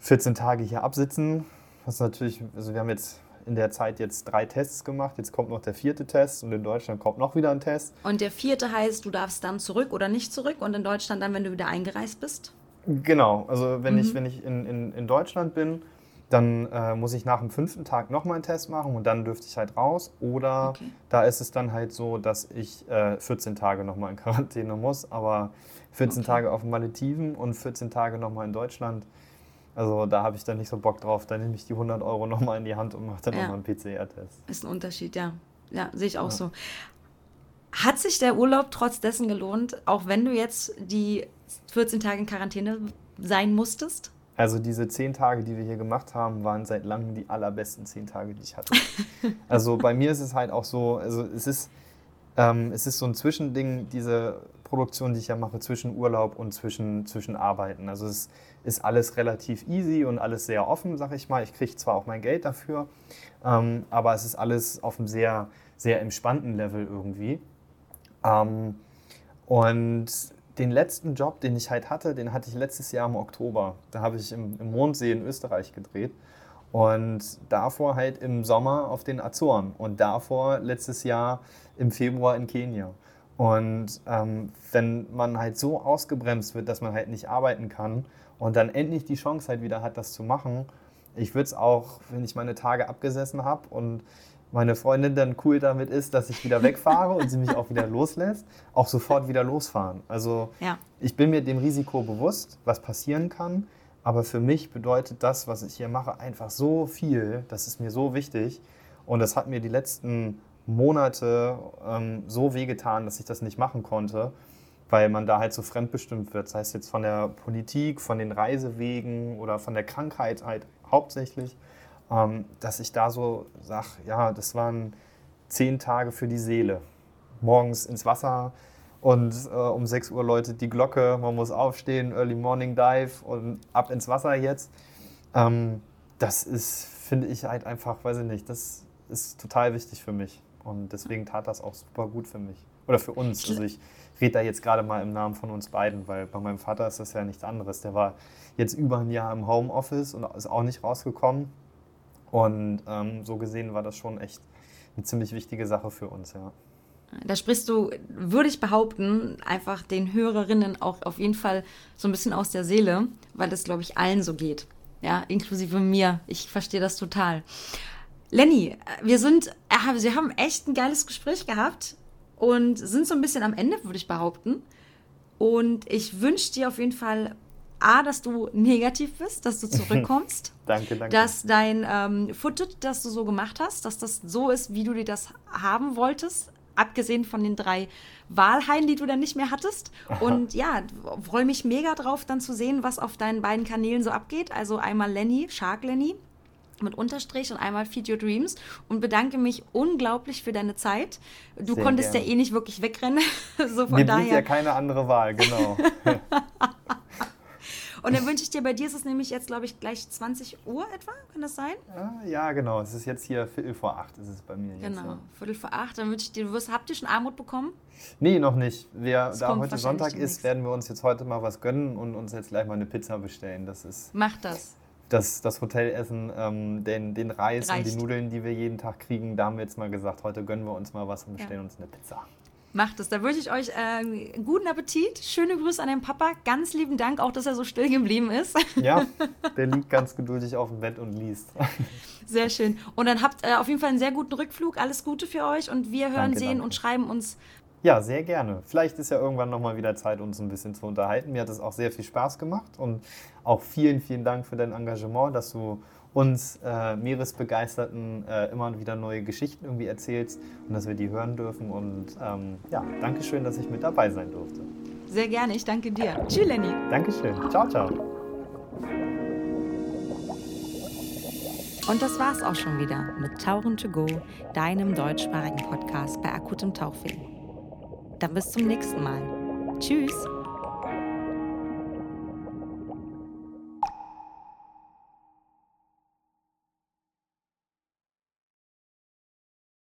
[SPEAKER 1] 14 Tage hier absitzen. Ist natürlich, also wir haben jetzt in der Zeit jetzt drei Tests gemacht, jetzt kommt noch der vierte Test und in Deutschland kommt noch wieder ein Test.
[SPEAKER 2] Und der vierte heißt, du darfst dann zurück oder nicht zurück und in Deutschland dann, wenn du wieder eingereist bist.
[SPEAKER 1] Genau, also wenn
[SPEAKER 2] Mhm.
[SPEAKER 1] ich, wenn ich in, in, in Deutschland bin, dann äh, muss ich nach dem fünften Tag nochmal einen Test machen und dann dürfte ich halt raus. Oder
[SPEAKER 2] Okay.
[SPEAKER 1] da ist es dann halt so, dass ich äh, 14 Tage nochmal in Quarantäne muss, aber 14
[SPEAKER 2] Okay.
[SPEAKER 1] Tage auf den Malediven und 14 Tage nochmal in Deutschland. Also da habe ich dann nicht so Bock drauf. Dann nehme ich die 100 Euro nochmal in die Hand und mache dann
[SPEAKER 2] Ja.
[SPEAKER 1] nochmal einen PCR-Test.
[SPEAKER 2] Ist ein Unterschied, ja. Ja, sehe ich auch
[SPEAKER 1] Ja.
[SPEAKER 2] so. Hat sich der Urlaub trotz dessen gelohnt, auch wenn du jetzt die 14 Tage in Quarantäne sein musstest?
[SPEAKER 1] Also diese zehn Tage, die wir hier gemacht haben, waren seit langem die allerbesten zehn Tage, die ich hatte. also bei mir ist es halt auch so, also es ist, ähm, es ist so ein Zwischending, diese Produktion, die ich ja mache, zwischen Urlaub und zwischen, zwischen Arbeiten. Also es ist alles relativ easy und alles sehr offen, sag ich mal. Ich kriege zwar auch mein Geld dafür, ähm, aber es ist alles auf einem sehr, sehr entspannten Level irgendwie. Ähm, und den letzten Job, den ich halt hatte, den hatte ich letztes Jahr im Oktober. Da habe ich im, im Mondsee in Österreich gedreht. Und davor halt im Sommer auf den Azoren. Und davor letztes Jahr im Februar in Kenia. Und ähm, wenn man halt so ausgebremst wird, dass man halt nicht arbeiten kann und dann endlich die Chance halt wieder hat, das zu machen, ich würde es auch, wenn ich meine Tage abgesessen habe und meine Freundin dann cool damit ist, dass ich wieder wegfahre und sie mich auch wieder loslässt, auch sofort wieder losfahren. Also
[SPEAKER 2] Ja.
[SPEAKER 1] ich bin mir dem Risiko bewusst, was passieren kann, aber für mich bedeutet das, was ich hier mache, einfach so viel, das ist mir so wichtig und das hat mir die letzten Monate ähm, so wehgetan, dass ich das nicht machen konnte, weil man da halt so fremdbestimmt wird, sei es jetzt von der Politik, von den Reisewegen oder von der Krankheit halt hauptsächlich, ähm, dass ich da so sage, ja, das waren zehn Tage für die Seele. Morgens ins Wasser und äh, um 6 Uhr läutet die Glocke, man muss aufstehen, Early Morning Dive und ab ins Wasser jetzt. Ähm, das ist, finde ich halt einfach, weiß ich nicht, das ist total wichtig für mich. Und deswegen tat das auch super gut für mich. Oder für uns. Also ich rede da jetzt gerade mal im Namen von uns beiden, weil bei meinem Vater ist das ja nichts anderes. Der war jetzt über ein Jahr im Homeoffice und ist auch nicht rausgekommen. Und ähm, so gesehen war das schon echt eine ziemlich wichtige Sache für uns, ja.
[SPEAKER 2] Da sprichst du, würde ich behaupten, einfach den Hörerinnen auch auf jeden Fall so ein bisschen aus der Seele, weil das, glaube ich, allen so geht. Ja, inklusive mir. Ich verstehe das total. Lenny, wir sind, äh, wir haben echt ein geiles Gespräch gehabt und sind so ein bisschen am Ende, würde ich behaupten. Und ich wünsche dir auf jeden Fall, A, dass du negativ bist, dass du zurückkommst.
[SPEAKER 1] Danke, danke.
[SPEAKER 2] dass dein ähm, Footage, das du so gemacht hast, dass das so ist, wie du dir das haben wolltest, abgesehen von den drei Wahlhaien, die du dann nicht mehr hattest. Und ja, freue mich mega drauf, dann zu sehen, was auf deinen beiden Kanälen so abgeht. Also einmal Lenny, Shark Lenny mit Unterstrich und einmal Feed Your Dreams und bedanke mich unglaublich für deine Zeit. Du
[SPEAKER 1] Sehr
[SPEAKER 2] konntest
[SPEAKER 1] gerne.
[SPEAKER 2] ja eh nicht wirklich wegrennen, so von
[SPEAKER 1] Mir blieb
[SPEAKER 2] daher.
[SPEAKER 1] ja keine andere Wahl, genau.
[SPEAKER 2] und dann wünsche ich dir, bei dir ist es nämlich jetzt, glaube ich, gleich 20 Uhr etwa, kann das sein?
[SPEAKER 1] Ja, ja, genau. Es ist jetzt hier Viertel vor acht, ist es bei mir jetzt.
[SPEAKER 2] Genau,
[SPEAKER 1] Ja.
[SPEAKER 2] Viertel vor acht. Dann wünsche ich dir, du wirst, habt ihr schon Armut bekommen?
[SPEAKER 1] Nee, noch nicht. Wir,
[SPEAKER 2] Das
[SPEAKER 1] da heute Sonntag ist, werden wir uns jetzt heute mal was gönnen und uns jetzt gleich mal eine Pizza bestellen. Das ist
[SPEAKER 2] Mach das.
[SPEAKER 1] Das, das Hotelessen, ähm, den, den Reis und
[SPEAKER 2] Reicht.
[SPEAKER 1] die Nudeln, die wir jeden Tag kriegen. Da haben wir jetzt mal gesagt, heute gönnen wir uns mal was und bestellen
[SPEAKER 2] Ja.
[SPEAKER 1] uns eine Pizza.
[SPEAKER 2] Macht es. Da wünsche ich euch äh, guten Appetit. Schöne Grüße an den Papa. Ganz lieben Dank, auch dass er so still geblieben ist.
[SPEAKER 1] Ja, der liegt ganz geduldig auf dem Bett und liest.
[SPEAKER 2] Sehr schön. Und dann habt äh, auf jeden Fall einen sehr guten Rückflug. Alles Gute für euch. Und wir hören,
[SPEAKER 1] Danke,
[SPEAKER 2] sehen
[SPEAKER 1] danke.
[SPEAKER 2] und schreiben uns.
[SPEAKER 1] Ja, sehr gerne. Vielleicht ist ja irgendwann nochmal wieder Zeit, uns ein bisschen zu unterhalten. Mir hat es auch sehr viel Spaß gemacht und auch vielen, vielen Dank für dein Engagement, dass du uns äh, Meeresbegeisterten äh, immer wieder neue Geschichten irgendwie erzählst und dass wir die hören dürfen. Und ähm, ja, danke schön, dass ich mit dabei sein durfte.
[SPEAKER 2] Sehr gerne. Ich danke dir. Tschüss, Lenny.
[SPEAKER 1] Dankeschön. Ciao, ciao.
[SPEAKER 2] Und das war's auch schon wieder mit Tauchen to go, deinem deutschsprachigen Podcast bei akutem Tauchfilm. Dann bis zum nächsten Mal. Tschüss.